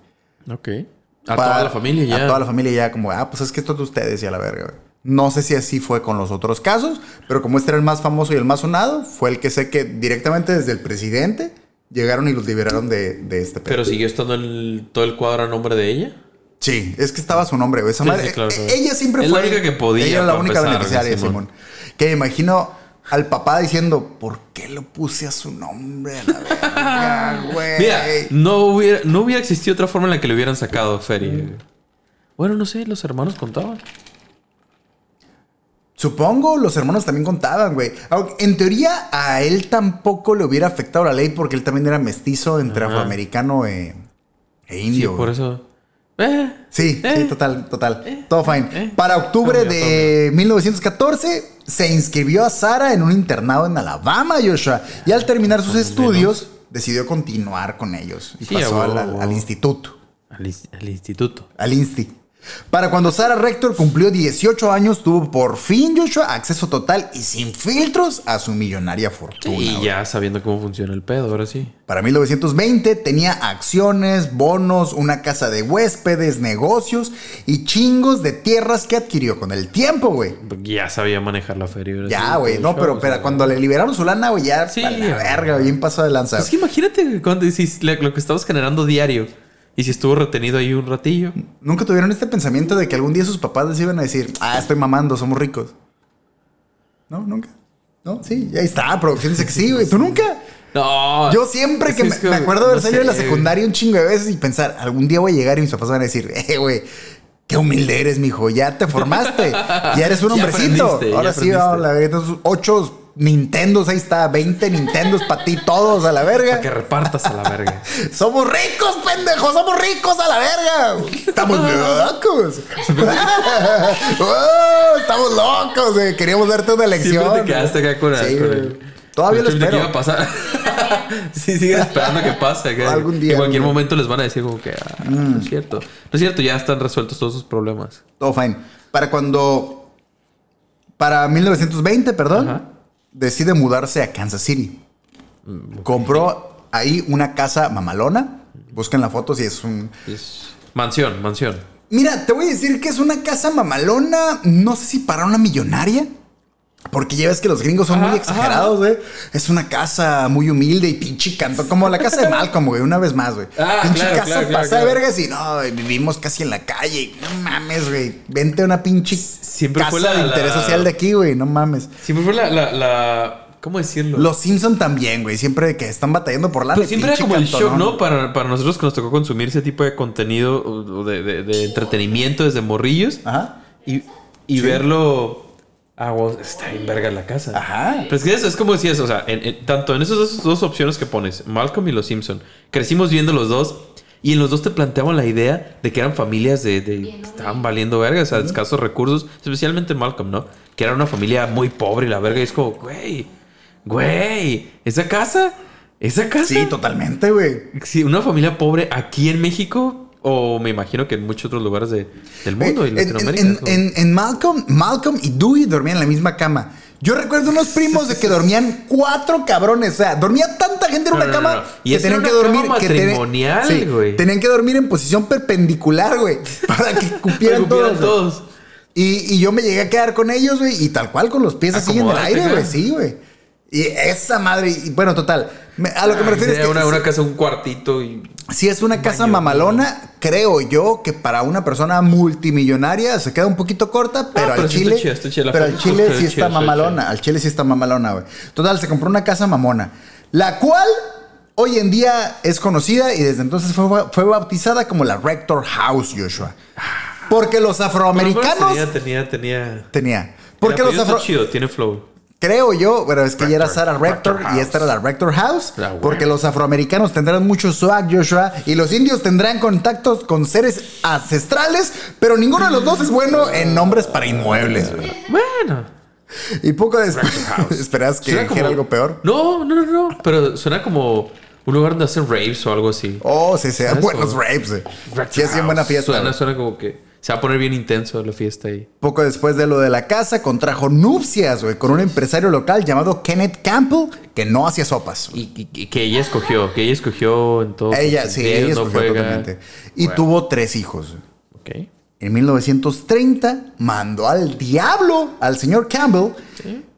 Ok. A Para- toda la familia ya. A toda la familia ya, como, ah, pues es que esto es de ustedes y a la verga, güey. No sé si así fue con los otros casos, pero como este era el más famoso y el más sonado, fue el que sé que directamente desde el presidente llegaron y los liberaron de, de este pedo. Pero siguió estando el- todo el cuadro a nombre de ella. Sí, es que estaba su nombre, güey. Esa Sí, madre- sí, claro, claro. Ella siempre Es la fue. única que podía, Ella era la única beneficiaria, Simón. Simón. Que me imagino al papá diciendo, ¿por qué lo puse a su nombre a la verga, <laughs> güey? Mira, no hubiera, no hubiera existido otra forma en la que le hubieran sacado feria. Bueno, no sé, los hermanos contaban. Supongo los hermanos también contaban, güey. En teoría, a él tampoco le hubiera afectado la ley porque él también era mestizo entre Ajá. afroamericano e, e Sí, indio. por güey. eso. Eh, Sí, Eh. sí, total, total. Todo fine. eh. Para octubre de 1914 se inscribió a Sara en un internado en Alabama, Joshua. Y al terminar sus estudios, decidió continuar con ellos. Y Sí, pasó al, instituto. al, al instituto. Al Insti. Para cuando Sara Rector cumplió 18 años, tuvo por fin Joshua acceso total y sin filtros a su millonaria fortuna. y ya sabiendo cómo funciona el pedo, ahora sí. Para 1920 tenía acciones, bonos, una casa de huéspedes, negocios y chingos de tierras que adquirió con el tiempo, güey. Ya sabía manejar la feria. Ya, güey, no, pero, pero cuando le liberaron su lana, güey, ya Sí, a la verga, bien pasó de lanza. Es que imagínate cuando lo que estabas generando diario. Y si estuvo retenido ahí un ratillo. Nunca tuvieron este pensamiento de que algún día sus papás les iban a decir, ah, estoy mamando, somos ricos. No, nunca. No, sí, ahí está, producción sí, güey. ¿Tú nunca? No. Yo siempre que, me, es que, me acuerdo de haber no salido de la secundaria un chingo de veces y pensar, algún día voy a llegar y mis papás van a decir, eh, güey, qué humilde eres, mijo, ya te formaste, <laughs> ya eres un Ya hombrecito. Ahora sí, vamos, la entonces, ocho Nintendos, ahí está, 20 Nintendos para ti, todos a la Para que verga. repartas a la verga. <laughs> Somos ricos, pendejos, somos ricos a la verga. Estamos locos. <laughs> Oh, estamos locos, güey. Queríamos darte una lección. Siempre te quedaste acá con, Sí, con el. Todavía lo que espero. iba a pasar. <laughs> sí, sigue esperando que pase. que Algún día, En cualquier algún día. momento les van a decir como que ah, no es cierto. No es cierto, ya están resueltos todos sus problemas. Todo fine. Para cuando. Para 1920, perdón. Ajá. Decide mudarse a Kansas City. Compró ahí una casa mamalona. Busquen la foto si es un. Es mansión, mansión. Mira, te voy a decir que es una casa mamalona. No sé si para una millonaria. Porque ya ves que los gringos son Ajá, muy exagerados, güey. Es una casa muy humilde y pinche canto. Como la casa de Malcolm, güey. Una vez más, güey. Ah, pinche claro, casa claro, de vergas y no, güey, vivimos casi en la calle. No mames, güey. Vente a una pinche Siempre casa fue la- de interés la- social de aquí, güey. No mames. Siempre fue la. la, la- ¿Cómo decirlo? Los Simpson también, güey. Siempre que están batallando por lana. Pues siempre era como el shock. ¿no? Para, para nosotros que nos tocó consumir ese tipo de contenido de, de- de entretenimiento desde morrillos. Ajá. Y, y verlo. Ah, wow, está bien verga la casa. Ajá. Pero es que eso es como decías, o sea, en- en- tanto en esas dos, dos opciones que pones, Malcolm y los Simpson, crecimos viendo los dos y en los dos te planteaban la idea de que eran familias de, de- Bien, que estaban valiendo verga, o sea, escasos recursos, especialmente Malcolm, ¿no? Que era una familia muy pobre y la verga y es como, güey, güey, esa casa, esa casa. Sí, totalmente, güey. Sí, una familia pobre aquí en México o me imagino que en muchos otros lugares de- del mundo y En- Latinoamérica. En, Malcolm, Malcolm y Dewey dormían en la misma cama. Yo recuerdo unos primos de que dormían cuatro cabrones. O sea, dormía tanta gente en una no, cama no, no. Y que tenían que dormir. cama que tenían- matrimonial, sí, güey. tenían que dormir en posición perpendicular, güey. <laughs> Para que cupieran Para todos. Y, y yo me llegué a quedar con ellos, güey. Y tal cual con los pies así en el aire, güey. Sí, güey. Y esa madre. y bueno, total. me- a lo que me refiero es que. una, una casa, un cuartito y Si es una casa baño. mamalona, creo yo que para una persona multimillonaria se queda un poquito corta, pero, Ah, pero al sí chile. chida, chida. Pero al chile sí está mamalona. Al chile sí está mamalona, güey. Total, se compró una casa mamona. La cual hoy en día es conocida y desde entonces fue, fue bautizada como la Rector House, Joshua. Porque los afroamericanos. Tenía, tenía, tenía. Tenía. Porque los afro. chido, tiene flow. Creo yo, bueno, es que ya era Sarah Rector, Rector y esta era la Rector House, porque los afroamericanos tendrán mucho swag, Joshua, y los indios tendrán contactos con seres ancestrales, pero ninguno de los dos es bueno en nombres para inmuebles. güey. Bueno. Y poco después. <laughs> ¿esperas que dijera algo peor? No, no, no, no. Pero suena como un lugar donde hacen raves o algo así. Oh, sí, Eso. buenos rapes. güey. Rector Sí, hacían buena fiesta. Suena, suena como que se va a poner bien intenso la fiesta ahí. Poco después de lo de la casa, contrajo nupcias, güey, con un empresario local llamado Kenneth Campbell, que no hacía sopas. Y, y- y que ella escogió, que ella escogió en todo. Ella, sí, ella no escogió juega. totalmente. Y Bueno. tuvo tres hijos. Ok. En 1930 mandó al diablo al señor Campbell,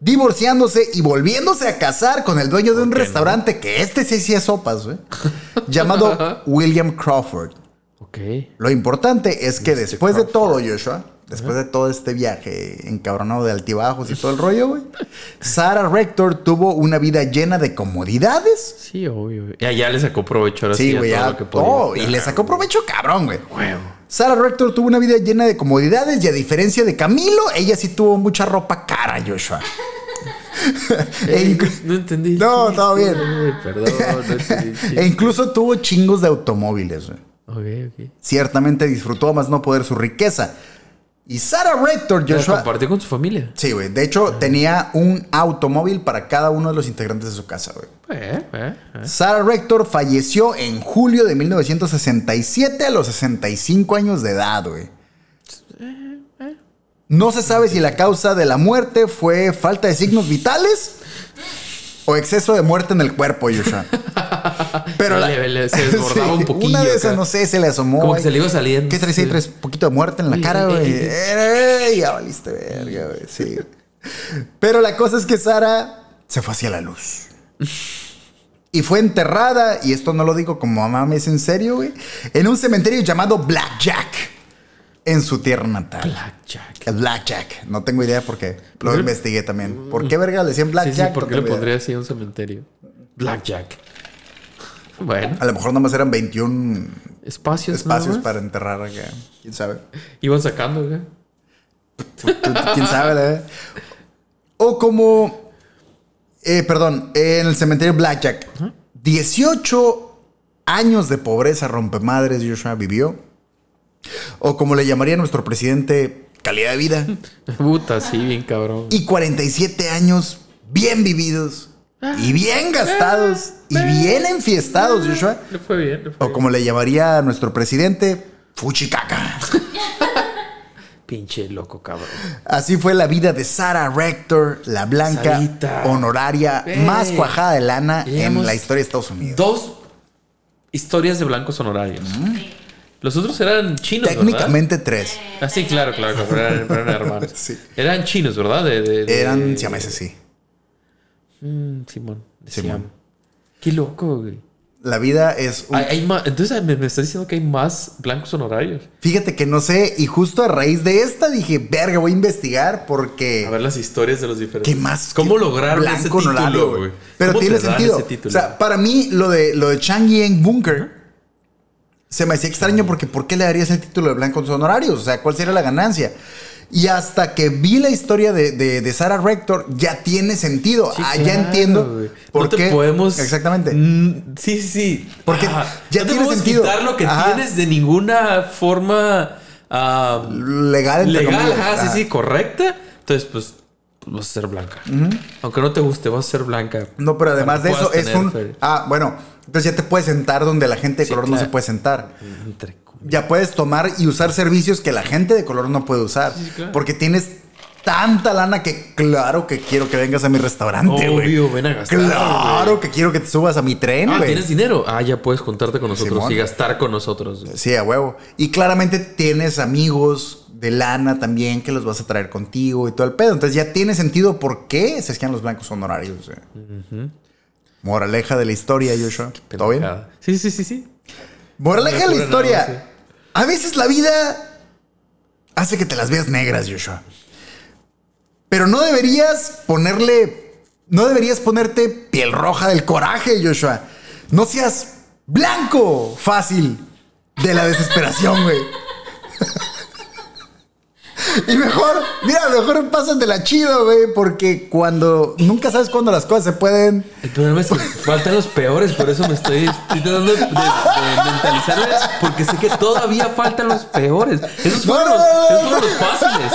divorciándose y volviéndose a casar con el dueño de un restaurante que este sí hacía sopas, güey, <laughs> llamado William Crawford. Ok. Ok. Lo importante es que Mr. después de todo, Joshua, después de todo este viaje encabronado de altibajos y todo el rollo, güey, <laughs> Sarah Rector tuvo una vida llena de comodidades. Sí, obvio. Ya, ya le sacó provecho ahora sí, güey, todo ya lo que podía. todo. Y le sacó provecho cabrón, güey. Huevo. Sarah Rector tuvo una vida llena de comodidades y a diferencia de Camilo, ella sí tuvo mucha ropa cara, Joshua. <laughs> E Ey, inclu- no entendí. No, todo bien. Perdón, no <laughs> entendí. e incluso tuvo chingos de automóviles, güey. Ok, ok. Ciertamente disfrutó a más no poder su riqueza. Y Sarah Rector, ¿La Joshua. compartió con su familia? Sí, güey. De hecho, tenía un automóvil para cada uno de los integrantes de su casa, güey. Eh, eh, eh. Sarah Rector falleció en julio de 1967 a los 65 años de edad, güey. No se sabe si la causa de la muerte fue falta de signos vitales o exceso de muerte en el cuerpo, Joshua. <laughs> Pero la- Le- le- se desbordaba <laughs> un poquillo Una de esas, no sé, se le asomó. Como que se le iba saliendo. ¿Qué traes ahí? Traes un poquito de muerte en la cara, ey, güey. ey, Ey, Ya valiste verga, güey. Sí. Pero la cosa es que Sara se fue hacia la luz. <laughs> Y fue enterrada, y esto no lo digo como mames en serio, güey, en un cementerio llamado Blackjack, en su tierra natal. Blackjack. Blackjack. No tengo idea por qué. Lo ¿Por qué? investigué también. ¿Por qué verga le decían Sí, Blackjack? sí, ¿por No qué le idea. pondría así a un cementerio? Blackjack. <laughs> Bueno, A lo mejor nomás eran 21 espacios. espacios para enterrar acá. ¿Quién sabe? Iban sacando, güey. ¿Quién sabe? la? O como, eh, perdón, en el cementerio Blackjack, 18 años de pobreza rompemadres Joshua vivió. O como le llamaría nuestro presidente, calidad de vida. <laughs> Puta, sí, bien cabrón. Y 47 años bien vividos. Y bien gastados. Y bien enfiestados, Joshua. Le fue bien, le fue O bien. como le llamaría nuestro presidente, fuchicaca. <laughs> Pinche loco, cabrón. Así fue la vida de Sarah Rector, la blanca Sarita. honoraria más cuajada de lana en la historia de Estados Unidos. Dos historias de blancos honorarios. Los otros eran chinos, Técnicamente tres. Ah, sí, claro, claro, claro, pero eran, eran hermanos. <laughs> Sí. Eran chinos, ¿verdad? De, de- de- Eran siameses, sí. Mm, Simón. Simón. Siam. Qué loco, güey. La vida es un... Hay, hay más, entonces me, me estás diciendo que hay más blancos honorarios. Fíjate que no sé, y justo a raíz de esta dije, verga, voy a investigar porque... A ver las historias de los diferentes. ¿Qué más? ¿Cómo qué lograron ese blanco honorario, título, güey? Pero ¿Cómo tiene sentido. ese título? O sea, para mí, lo de, lo de Chang Bunker se me hacía extraño porque ¿por qué le darías el título de blancos honorarios? O sea, ¿cuál sería la ganancia? Y hasta que vi la historia de, de, de Sarah Rector, ya tiene sentido. Sí, ah, ya claro, entiendo por no te qué. podemos. Exactamente. Mm, sí, sí, sí. Porque Ah, ya no tiene sentido. quitar lo que Ajá. tienes de ninguna forma ah, Legal, legal, ajá, sí, sí, correcta. Entonces, pues, vas a ser blanca. Aunque no te guste, vas a ser blanca. No, pero además de eso es un... feria. Ah, bueno. Entonces ya te puedes sentar donde la gente de Sí, color no se puede sentar. Entre. Ya puedes tomar y usar servicios que la gente de color no puede usar. Sí, claro. Porque tienes tanta lana que claro que quiero que vengas a mi restaurante, güey. Obvio, ven a gastar. Claro que quiero que te subas a mi tren, Ah. ¿tienes dinero? Ah, ya puedes juntarte con nosotros Simón. y gastar con nosotros. Sí, a huevo. Y claramente tienes amigos de lana también que los vas a traer contigo y todo el pedo. Entonces ya tiene sentido por qué se esquian los blancos honorarios. güey. Moraleja de la historia, Joshua. ¿Todo bien? Sí, sí, sí, sí. Moraleja de la historia. nada más, sí. A veces la vida hace que te las veas negras, Joshua. Pero no deberías ponerle. No deberías ponerte piel roja del coraje, Joshua. No seas blanco fácil de la desesperación, güey. <laughs> Y mejor, mira, mejor pásatela chido, güey, porque cuando nunca sabes cuándo las cosas se pueden. El problema es que faltan los peores, por eso me estoy, estoy tratando de, de- mentalizarme, porque sé que todavía faltan los peores. Esos fueron, No, no, los, no, esos no. fueron los fáciles.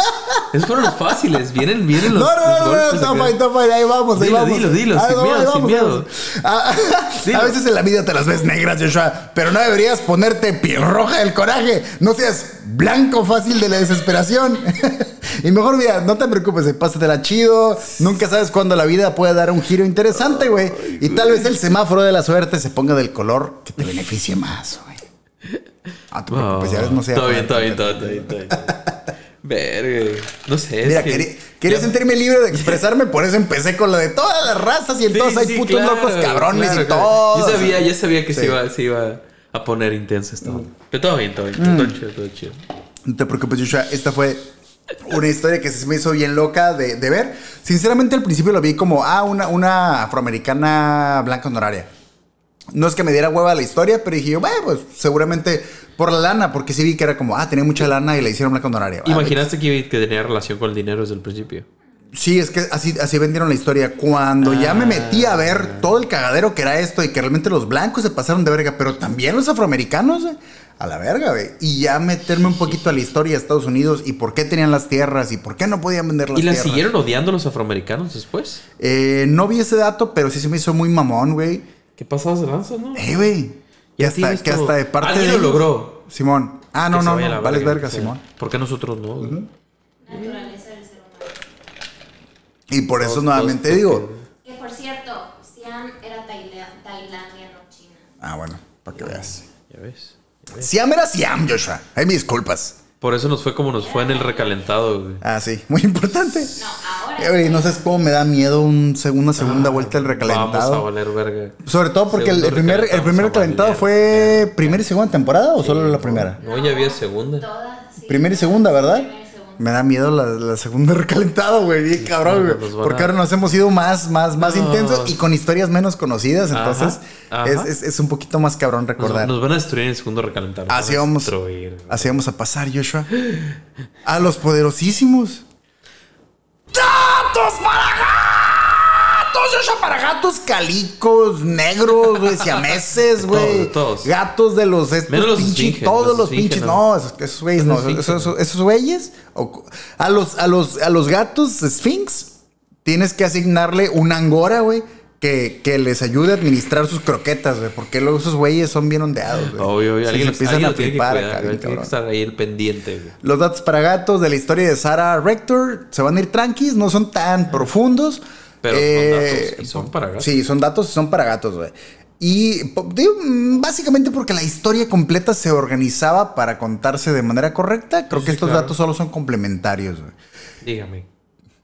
Esos fueron los fáciles. Vienen, vienen los. No, no, los no, no, no, no, fine, ahí vamos, ahí Dilo, vamos. dilo, dilo, Ahí sin vamos, miedo, sin vamos, miedo. vamos. A, <laughs> Dilo. a veces en la vida te las ves negras, Joshua, pero no deberías ponerte piel roja del coraje. No seas blanco fácil de la desesperación. <laughs> y mejor, mira, no te preocupes, eh, pásatela chido. Nunca sabes cuándo la vida puede dar un giro interesante, güey. Y tal vez el semáforo de la suerte se ponga del color que te beneficie más, güey. Ah, te preocupes, ya ves, no sé. Todo bien, todo bien, todo bien, todo bien. Verga. No sé. es Mira, que- quería, quería ya- sentirme libre de <laughs> expresarme, por eso empecé con lo de todas las razas y Sí, entonces hay sí, putos claro, locos cabrones claro, y claro. todo. Yo sabía, ya sabía que Sí. se, iba, se iba a poner intensa esta onda. Pero todo bien, todo bien. Todo chido, todo chido. No te preocupes, Joshua. Esta fue una historia que se me hizo bien loca de, de ver. Sinceramente, al principio lo vi como, ah, una, una afroamericana blanca honoraria. No es que me diera hueva la historia, pero dije yo, bueno, pues seguramente por la lana, porque sí vi que era como, ah, tenía mucha lana y la hicieron blanca honoraria. Ah, Imaginaste que, que tenía relación con el dinero desde el principio. Sí, es que así, así vendieron la historia. Cuando ya me metí a ver todo el cagadero que era esto y que realmente los blancos se pasaron de verga, pero también los afroamericanos, güey, a la verga, güey. Y ya meterme un poquito a la historia de Estados Unidos y por qué tenían las tierras y por qué no podían vender las ¿Y la tierras. siguieron odiando los afroamericanos después? Eh, no vi ese dato, pero sí se me hizo muy mamón, güey. ¿Qué pasabas de lanza, no? Eh, güey. Que Ya hasta, que hasta de parte Alguien de lo logró. Simón. Ah, no, Que no, no. la Vales verga, sea, Simón. ¿Por qué nosotros no? Naturaleza del ser humano. Y por eso nuevamente digo. Que por cierto, Siam era Taila- Tailandia, no China. Ah, bueno, para que veas. Ya ves. Siam era Siam, Joshua. Ay, mis disculpas. Por eso nos fue como nos fue en el recalentado, güey. Ah, sí, muy importante. No, ahora. No sabes cómo me da miedo un segunda vuelta del Vamos a recalentado. valer verga. Sobre todo porque el, el primer, el recalentado, primer vamos recalentado valer fue primera y segunda temporada o solo la primera? No, ya había segunda. Todas, sí. Primera y segunda, ¿verdad? Me da miedo la, la segunda <laughs> recalentado, güey. Bien cabrón, güey. van Porque ahora nos hemos ido más, más, más No. intensos y con historias menos conocidas. Entonces, ajá. es, es- es un poquito más cabrón recordar. nos van a destruir en el segundo recalentado. Así vamos. Así a pasar, Joshua. A los poderosísimos. ¡Gatos para para gatos calicos, negros, güey, <laughs> siameses, güey. Todos, todos. Gatos de los estos Menos pinches, todos los pinches. no. No, esos, güeyes no. Esos, güeyes. o- A los, a los, a los gatos Sphinx tienes que asignarle un angora, güey. Que, que les ayude a administrar sus croquetas, güey. Porque luego esos güeyes son bien ondeados, güey. Obvio, obvio. Alguien, se empiezan alguien a flipar acá, Tiene que estar ahí el pendiente, güey. Los datos para gatos de la historia de Sarah Rector se van a ir tranquis, no son tan profundos. Pero son Eh, datos y son para gatos. Sí, son datos y son para gatos, güey. Y digo, mm, básicamente porque la historia completa se organizaba para contarse de manera correcta, creo Sí, que estos claro. datos solo son complementarios. güey. Dígame,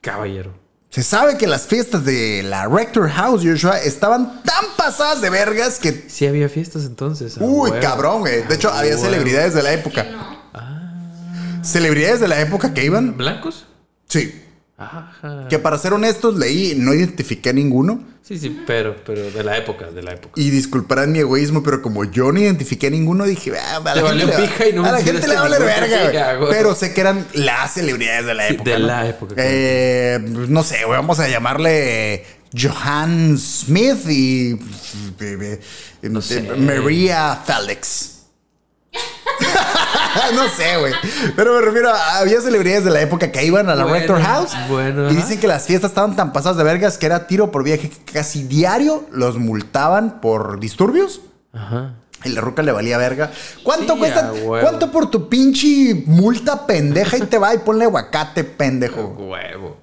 caballero. Se sabe que las fiestas de la Rector House, Joshua, estaban tan pasadas de vergas que... Sí había fiestas entonces. Uy, huevo. cabrón, güey. De hecho, había huevo. celebridades de la época. no. Celebridades de la época que iban. ¿Blancos? Sí. Ajá. Que para ser honestos, leí, no identifiqué a ninguno. Sí, sí, pero, pero de la época, de la época. Y disculparán mi egoísmo, pero como yo no identifiqué a ninguno, dije, ah, a la gente le va- pija y no a la gente le va a valer ninguno, verga, güey. Pero sé que eran las celebridades de la Sí, época. de ¿no? la época, claro. Eh, pues, no sé, güey, vamos a llamarle Johan Smith y No sé. Maria Felix. <laughs> no sé, güey. Pero me refiero a había celebridades de la época que iban a la Bueno, Rector House. bueno, y dicen que las fiestas estaban tan pasadas de vergas que era tiro por viaje que casi diario los multaban por disturbios. Ajá. Y la ruca le valía verga. ¿Cuánto Sí, cuesta? a. ¿Cuánto por tu pinche multa pendeja? Y te va y ponle aguacate, A pendejo. huevo.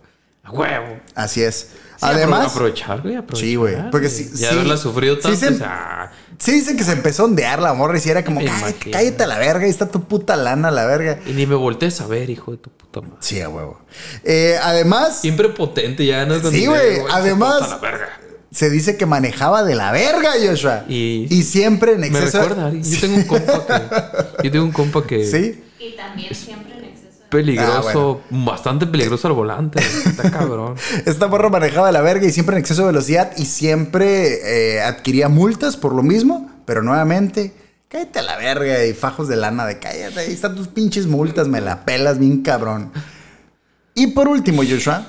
A huevo. Así es. Sí, Además, apro- aprovechar, güey, aprovechar. Sí, güey, porque sí- Ya sí- haberla sufrido sí tanto. se- o sea, sí dicen que se empezó a ondear la morra y si era como, Me "Cállate, cállate a la verga, ahí está tu puta lana, a la verga. y ni me voltees a ver, hijo de tu puta madre. Sí, a huevo. Eh, además, Siempre potente, ya no es Sí, güey, se además- pasa la verga. se dice que manejaba de la verga, Joshua. Y- siempre en Me exceso. recuerda, yo tengo un compa que. Yo tengo un compa que. <laughs> Sí. Y también siempre Peligroso, Ah, bastante peligroso al volante. Está <laughs> cabrón. Esta morra manejaba de la verga y siempre en exceso de velocidad y siempre eh, adquiría multas por lo mismo, pero nuevamente, cállate a la verga y fajos de lana de cállate, ahí están tus pinches multas, me la pelas bien cabrón. Y por último, Joshua,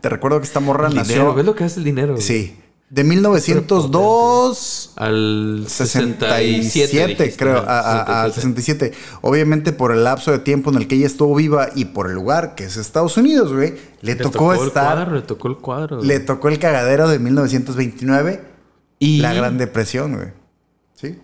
te recuerdo que esta morra El nació... dinero, ¿ves lo que hace el dinero? güey? Sí, de 1902 Al 67, 67, dijiste, creo, al 67. Obviamente por el lapso de tiempo en el que ella estuvo viva y por el lugar que es Estados Unidos, güey, le, Le tocó, el estar, cuadro, le tocó el cuadro. le tocó el cagadero de 1929, y la Gran Depresión, güey. ¿Sí?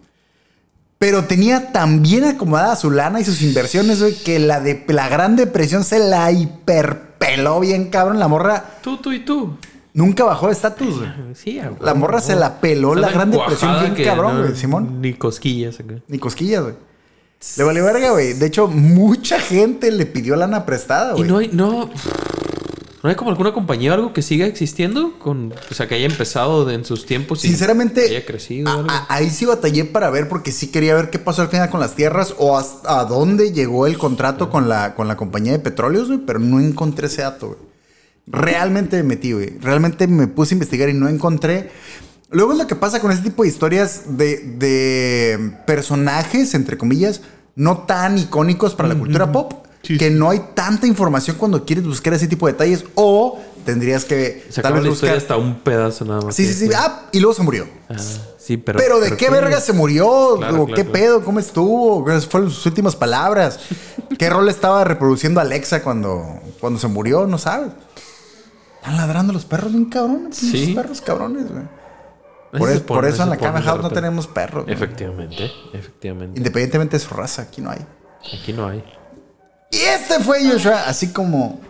Pero tenía tan bien acomodada su lana y sus inversiones, güey, que la, de, la Gran Depresión se la hiperpeló bien, cabrón. La morra Tú, tú y tú. Nunca bajó de estatus, güey. <laughs> Sí, a La morra se la peló la Gran Depresión bien cabrón, no- güey, Simón. Ni cosquillas acá. Ni cosquillas, güey. Le valió verga, güey. De hecho, mucha gente le pidió lana prestada, Y güey. no hay, no. ¿No hay como alguna compañía o algo que siga existiendo? Con, o sea, que haya empezado en sus tiempos y Sinceramente, haya crecido. a- o algo? a- ahí sí batallé para ver porque sí quería ver qué pasó al final con las tierras o hasta a dónde llegó el contrato con la, con la compañía de petróleos, güey, pero no encontré ese dato, güey. Realmente me metí, güey. Realmente me puse a investigar y no encontré. Luego es lo que pasa con este tipo de historias de, de personajes, entre comillas, no tan icónicos para la cultura pop, Sí, que no hay tanta información cuando quieres buscar ese tipo de detalles o tendrías que Se tal vez la historia buscar... hasta un pedazo nada más. Sí, sí, sí. Ah, y luego se murió. Ah, sí, pero. Pero, ¿de qué, verga se murió? Claro, ¿O claro, ¿Qué claro. pedo? ¿Cómo estuvo? ¿Cuáles fueron sus últimas palabras? <laughs> ¿Qué rol estaba reproduciendo Alexa cuando, cuando se murió? No sabes. Están ladrando los perros bien cabrones. Sí. pinches perros cabrones, güey. Por, es- eso en la de House no tenemos perros. Efectivamente, efectivamente. Independientemente de su raza, aquí no hay. Aquí no hay. Y este fue Joshua, así como,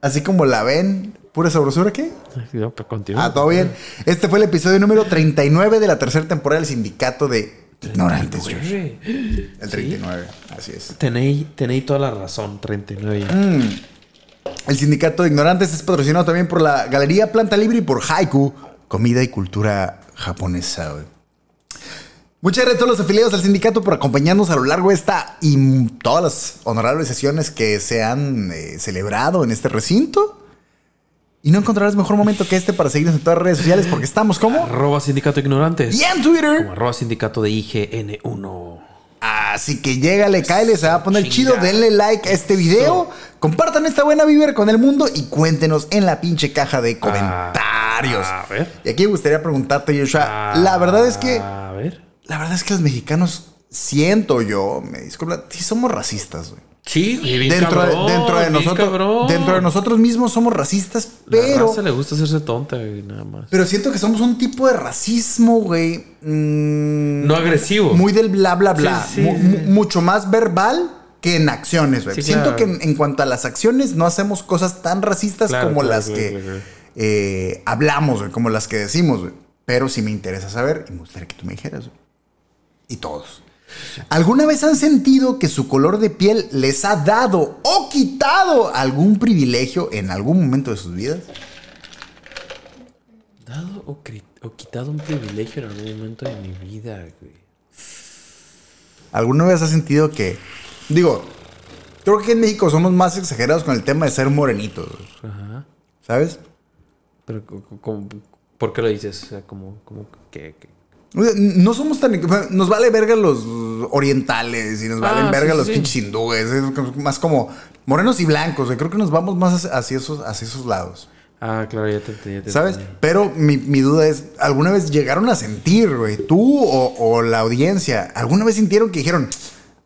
así como la ven, pura sabrosura, ¿qué? No, pero continúa. Ah, todo bien. Este fue el episodio número 39 de la tercera temporada del Sindicato de Ignorantes. Joshua. Güey. El 39, así es. Tenéis, tenéis toda la razón, 39. Mm. El Sindicato de Ignorantes es patrocinado también por la Galería Planta Libre y por Haiku, comida y cultura japonesa. Muchas gracias a todos los afiliados al sindicato por acompañarnos a lo largo de esta y todas las honorables sesiones que se han eh, celebrado en este recinto. Y no encontrarás mejor momento que este para seguirnos en todas las redes sociales porque estamos como Arroba sindicato ignorantes. y en Twitter. Como arroba sindicato de IGN1. Así que llégale, cáele, se va a poner Chinga. chido. Denle like a este video. Compartan esta buena vibra con el mundo y cuéntenos en la pinche caja de comentarios. a ver. Y aquí me gustaría preguntarte, Joshua. la verdad es que, A ver. la verdad es que los mexicanos, siento yo, me disculpan, sí somos racistas, güey. Sí, bien Dentro, cabrón, de, dentro de bien nosotros, cabrón. dentro de nosotros mismos somos racistas, La pero, raza le gusta hacerse tonta, güey, nada más. pero siento que somos un tipo de racismo, güey. mm, No agresivo. muy del bla bla bla. Sí, sí, Mu- sí. mu- mucho más verbal que en acciones, güey. Siento claro. que en, en cuanto a las acciones no hacemos cosas tan racistas Claro, como claro, las que eh, hablamos, güey, como las que decimos, güey. Pero sí me interesa saber y me gustaría que tú me dijeras, güey. Y todos. ¿Alguna vez han sentido que su color de piel les ha dado o quitado algún privilegio en algún momento de sus vidas? Dado o, quitado un privilegio en algún momento de mi vida, güey. ¿Alguna vez has sentido que, digo, creo que en México somos más exagerados con el tema de ser morenitos, güey, Ajá. ¿sabes? Pero, ¿por qué lo dices? O sea, como, como que... No somos tan. Nos vale verga los orientales y nos valen Ah, verga sí, los sí. pinches hindúes. Es más como morenos y blancos. Creo que nos vamos más hacia esos, hacia esos lados. Ah, claro, ya te ya te ¿Sabes? entendí. Pero mi, mi duda es: ¿alguna vez llegaron a sentir, güey, tú o, o la audiencia, alguna vez sintieron que dijeron,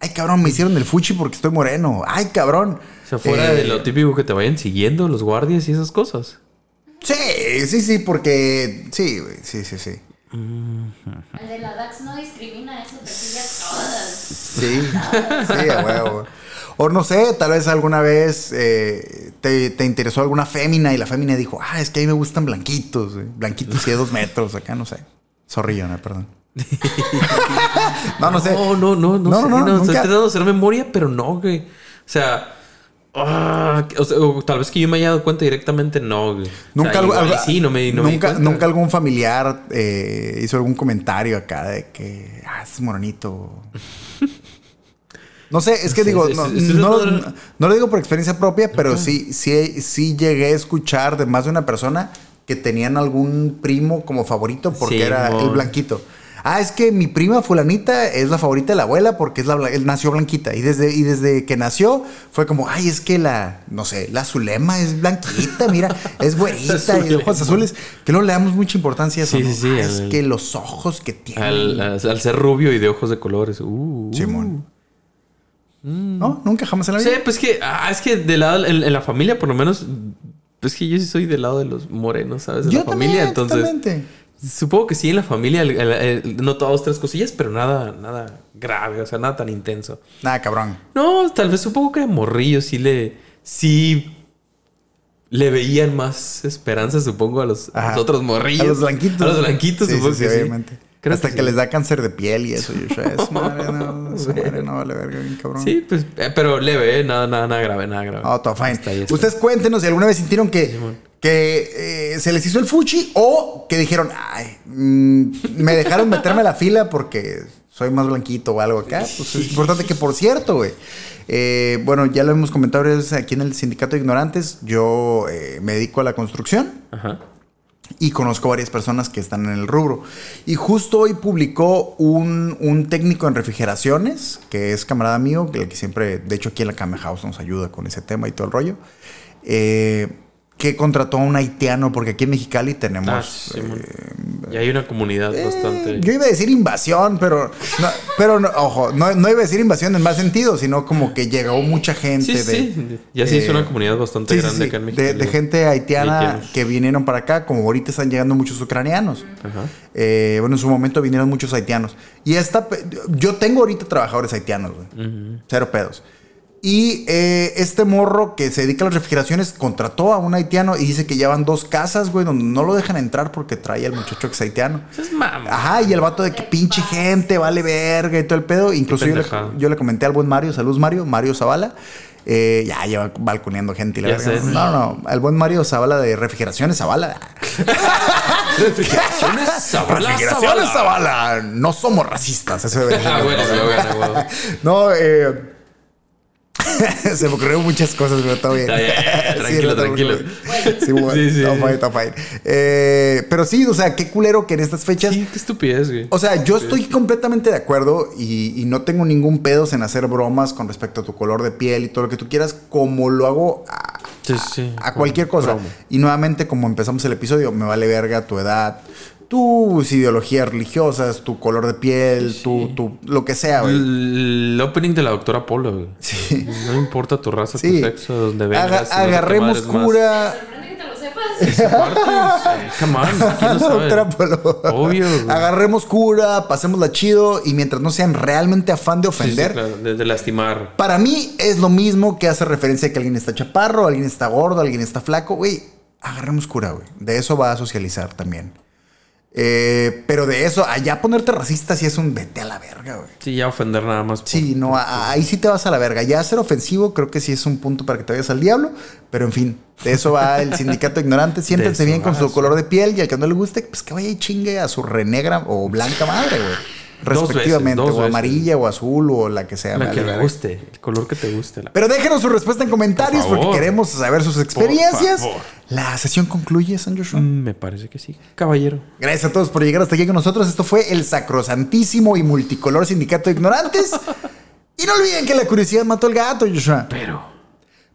ay cabrón, me hicieron el fuchi porque estoy moreno? Ay cabrón. O sea, fuera Eh, de lo típico que te vayan siguiendo los guardias y esas cosas. Sí, sí, sí, porque. Sí, güey, sí, sí, sí. El de la DAX no discrimina, eso te sigue a todas. Sí, sí, a huevo. O no sé, tal vez alguna vez eh, te, te interesó alguna fémina y la fémina dijo, ah, es que a mí me gustan blanquitos, blanquitos y de dos metros, acá no sé. Zorrillo, no, perdón. <laughs> no, no sé. No, no, no, no, No, sé. no, No, no, estoy nunca. tratando de hacer memoria, pero no, güey. O sea, ah, o sea, o tal vez que yo me haya dado cuenta directamente, no, güey. Nunca, o sea, algo- igual y algo- sí, no me, no me di nunca, algún familiar eh, hizo algún comentario acá de que, ah, es moronito. <laughs> No sé, es que Sí, digo, sí, no, no- no, no. lo digo por experiencia propia, pero sí, sí, sí llegué a escuchar de más de una persona que tenían algún primo como favorito porque era el blanquito. Ah, es que mi prima fulanita es la favorita de la abuela porque es la él nació blanquita. Y desde, y desde que nació fue como, ay, es que la, no sé, la Zulema es blanquita, mira, es <laughs> güerita y de ojos azules. Que no le damos mucha importancia a eso. Sí, ¿no? sí, sí, Ah, es que los ojos que tiene. Al, ser rubio y de ojos de colores. Uh, Simón. No, nunca jamás en la Sí, vida. pues que, ah, es que de lado, en, en la familia, por lo menos, pues que yo sí soy del lado de los morenos, ¿sabes? De Yo la familia, también, entonces. Supongo que sí, en la familia, el- el- el- no todas tres cosillas, pero nada, nada grave, o sea, nada tan intenso. Nada, cabrón. No, tal vez supongo que morrillo sí le. Sí. Le veían más esperanza, supongo, a los, a Ajá. los otros morrillos. A los blanquitos. A los blanquitos, Sí, supongo sí, sí, que sí. obviamente. Creo Hasta que que, sí. les da cáncer de piel y eso. Joshua. <laughs> Esa madre no, esa <laughs> madre no vale verga, bien cabrón. Sí, pues, eh, pero leve, ¿eh? Nada, nada, nada grave, nada grave. Todo fine. Ahí. Ustedes cuéntenos si alguna vez sintieron que, que eh, se les hizo el fuchi o que dijeron, ay, mm, me dejaron meterme a la fila porque soy más blanquito o algo acá. Pues es importante que, por cierto, güey. eh, bueno, ya lo hemos comentado aquí en el Sindicato de Ignorantes. Yo eh, me dedico a la construcción Ajá. Y conozco varias personas que están en el rubro. Y justo hoy publicó un, un técnico en refrigeraciones, que es camarada mío, que, siempre, de hecho aquí en la Came House nos ayuda con ese tema y todo el rollo, eh, que contrató a un haitiano, porque aquí en Mexicali Ah, tenemos... Simón. eh, y hay una comunidad bastante. yo iba a decir invasión, pero, no, pero no, ojo, no, no iba a decir invasión en más sentido, sino como que llegó mucha gente Sí, de... sí. Ya hizo eh, una comunidad bastante Sí, sí, grande sí, acá en de, México. de gente haitiana Haitianos. que vinieron para acá, como ahorita están llegando muchos ucranianos. Ajá. Eh, bueno, en su momento vinieron muchos haitianos. Y esta, yo tengo ahorita trabajadores haitianos, güey. Cero pedos. Y eh, este morro que se dedica a las refrigeraciones contrató a un haitiano y dice que llevan dos casas, güey, donde no lo dejan entrar porque trae al muchacho que es haitiano. Eso es mamá. Ajá, y el vato de que pinche gente, vale verga y todo el pedo. Incluso yo le, Pendejada. yo le comenté al buen Mario, saludos Mario, Mario Zavala. Eh, ya lleva balconeando gente y la Ya verga. sé. No, no, el buen Mario Zavala de refrigeraciones Zavala. <laughs> Refrigeraciones Zavala, refrigeraciones Zavala. No somos racistas. Eso debe Ah, bueno. <laughs> No, eh. <laughs> se me ocurrieron muchas cosas, pero todo bien. Está bien, <laughs> Sí, tranquilo, tranquilo. Sí, bueno, Sí, sí. está fine, está fine. Eh, pero sí, o sea, qué culero que en estas fechas. Sí, qué estupidez, güey. O sea, yo estoy completamente de acuerdo y, y no tengo ningún pedos en hacer bromas con respecto a tu color de piel y todo lo que tú quieras, como lo hago a, Sí, sí. a cualquier cosa. Broma. Y nuevamente, como empezamos el episodio, me vale verga tu edad, tus ideologías religiosas, tu color de piel, tu, tu- lo que sea, güey. El opening de la doctora Polo, güey. Sí. No importa tu raza, Sí. tu sexo, de donde vengas. Aga- agarremos cura. Sorprende que te lo sepas. Aparte, sí, <laughs> come on, ¿quién no? Doctora Polo. Obvio, güey. Agarremos cura, pasémosla chido y mientras no sean realmente afán de Sí, sí, ofender, claro, de, de lastimar. Para mí es lo mismo que hace referencia a que alguien está chaparro, alguien está gordo, alguien está flaco. Güey, agarremos cura, güey. De eso va a socializar también. Eh, pero de eso, allá ponerte racista sí es un vete a la verga, güey. Sí, ya ofender nada más. por- Sí, no, a- ahí sí te vas a la verga. Ya ser ofensivo creo que sí es un punto para que te vayas al diablo. Pero en fin, de eso va el <laughs> sindicato ignorante. Siéntense bien con su color de piel y al que no le guste, pues que vaya y chingue a su renegra o blanca madre, güey. Respectivamente, veces, o veces. amarilla o azul o la que sea. La que le guste, el color que te guste. La... Pero déjenos su respuesta en comentarios Por porque queremos saber sus experiencias. La sesión concluye, San Joshua. Mm, me parece que sí, caballero. Gracias a todos por llegar hasta aquí con nosotros. Esto fue el sacrosantísimo y multicolor sindicato de ignorantes. <laughs> y no olviden que la curiosidad mató al gato, Joshua. Pero.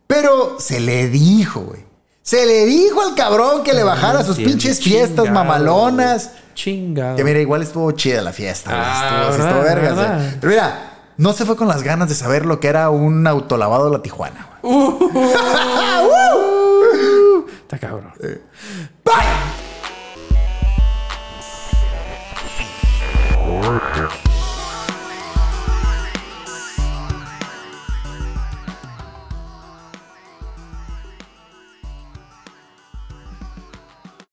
Pero se le dijo, güey. Se le dijo al cabrón que le bajara sus pinches fiestas mamalonas. Chingado. Que mira, igual estuvo chida la fiesta. Ah, estuvo, verdad, estuvo vergas. Eh. Pero mira, no se fue con las ganas de saber lo que era un autolavado de la Tijuana. Uh, uh, <laughs> uh, Está cabrón. Eh. Bye.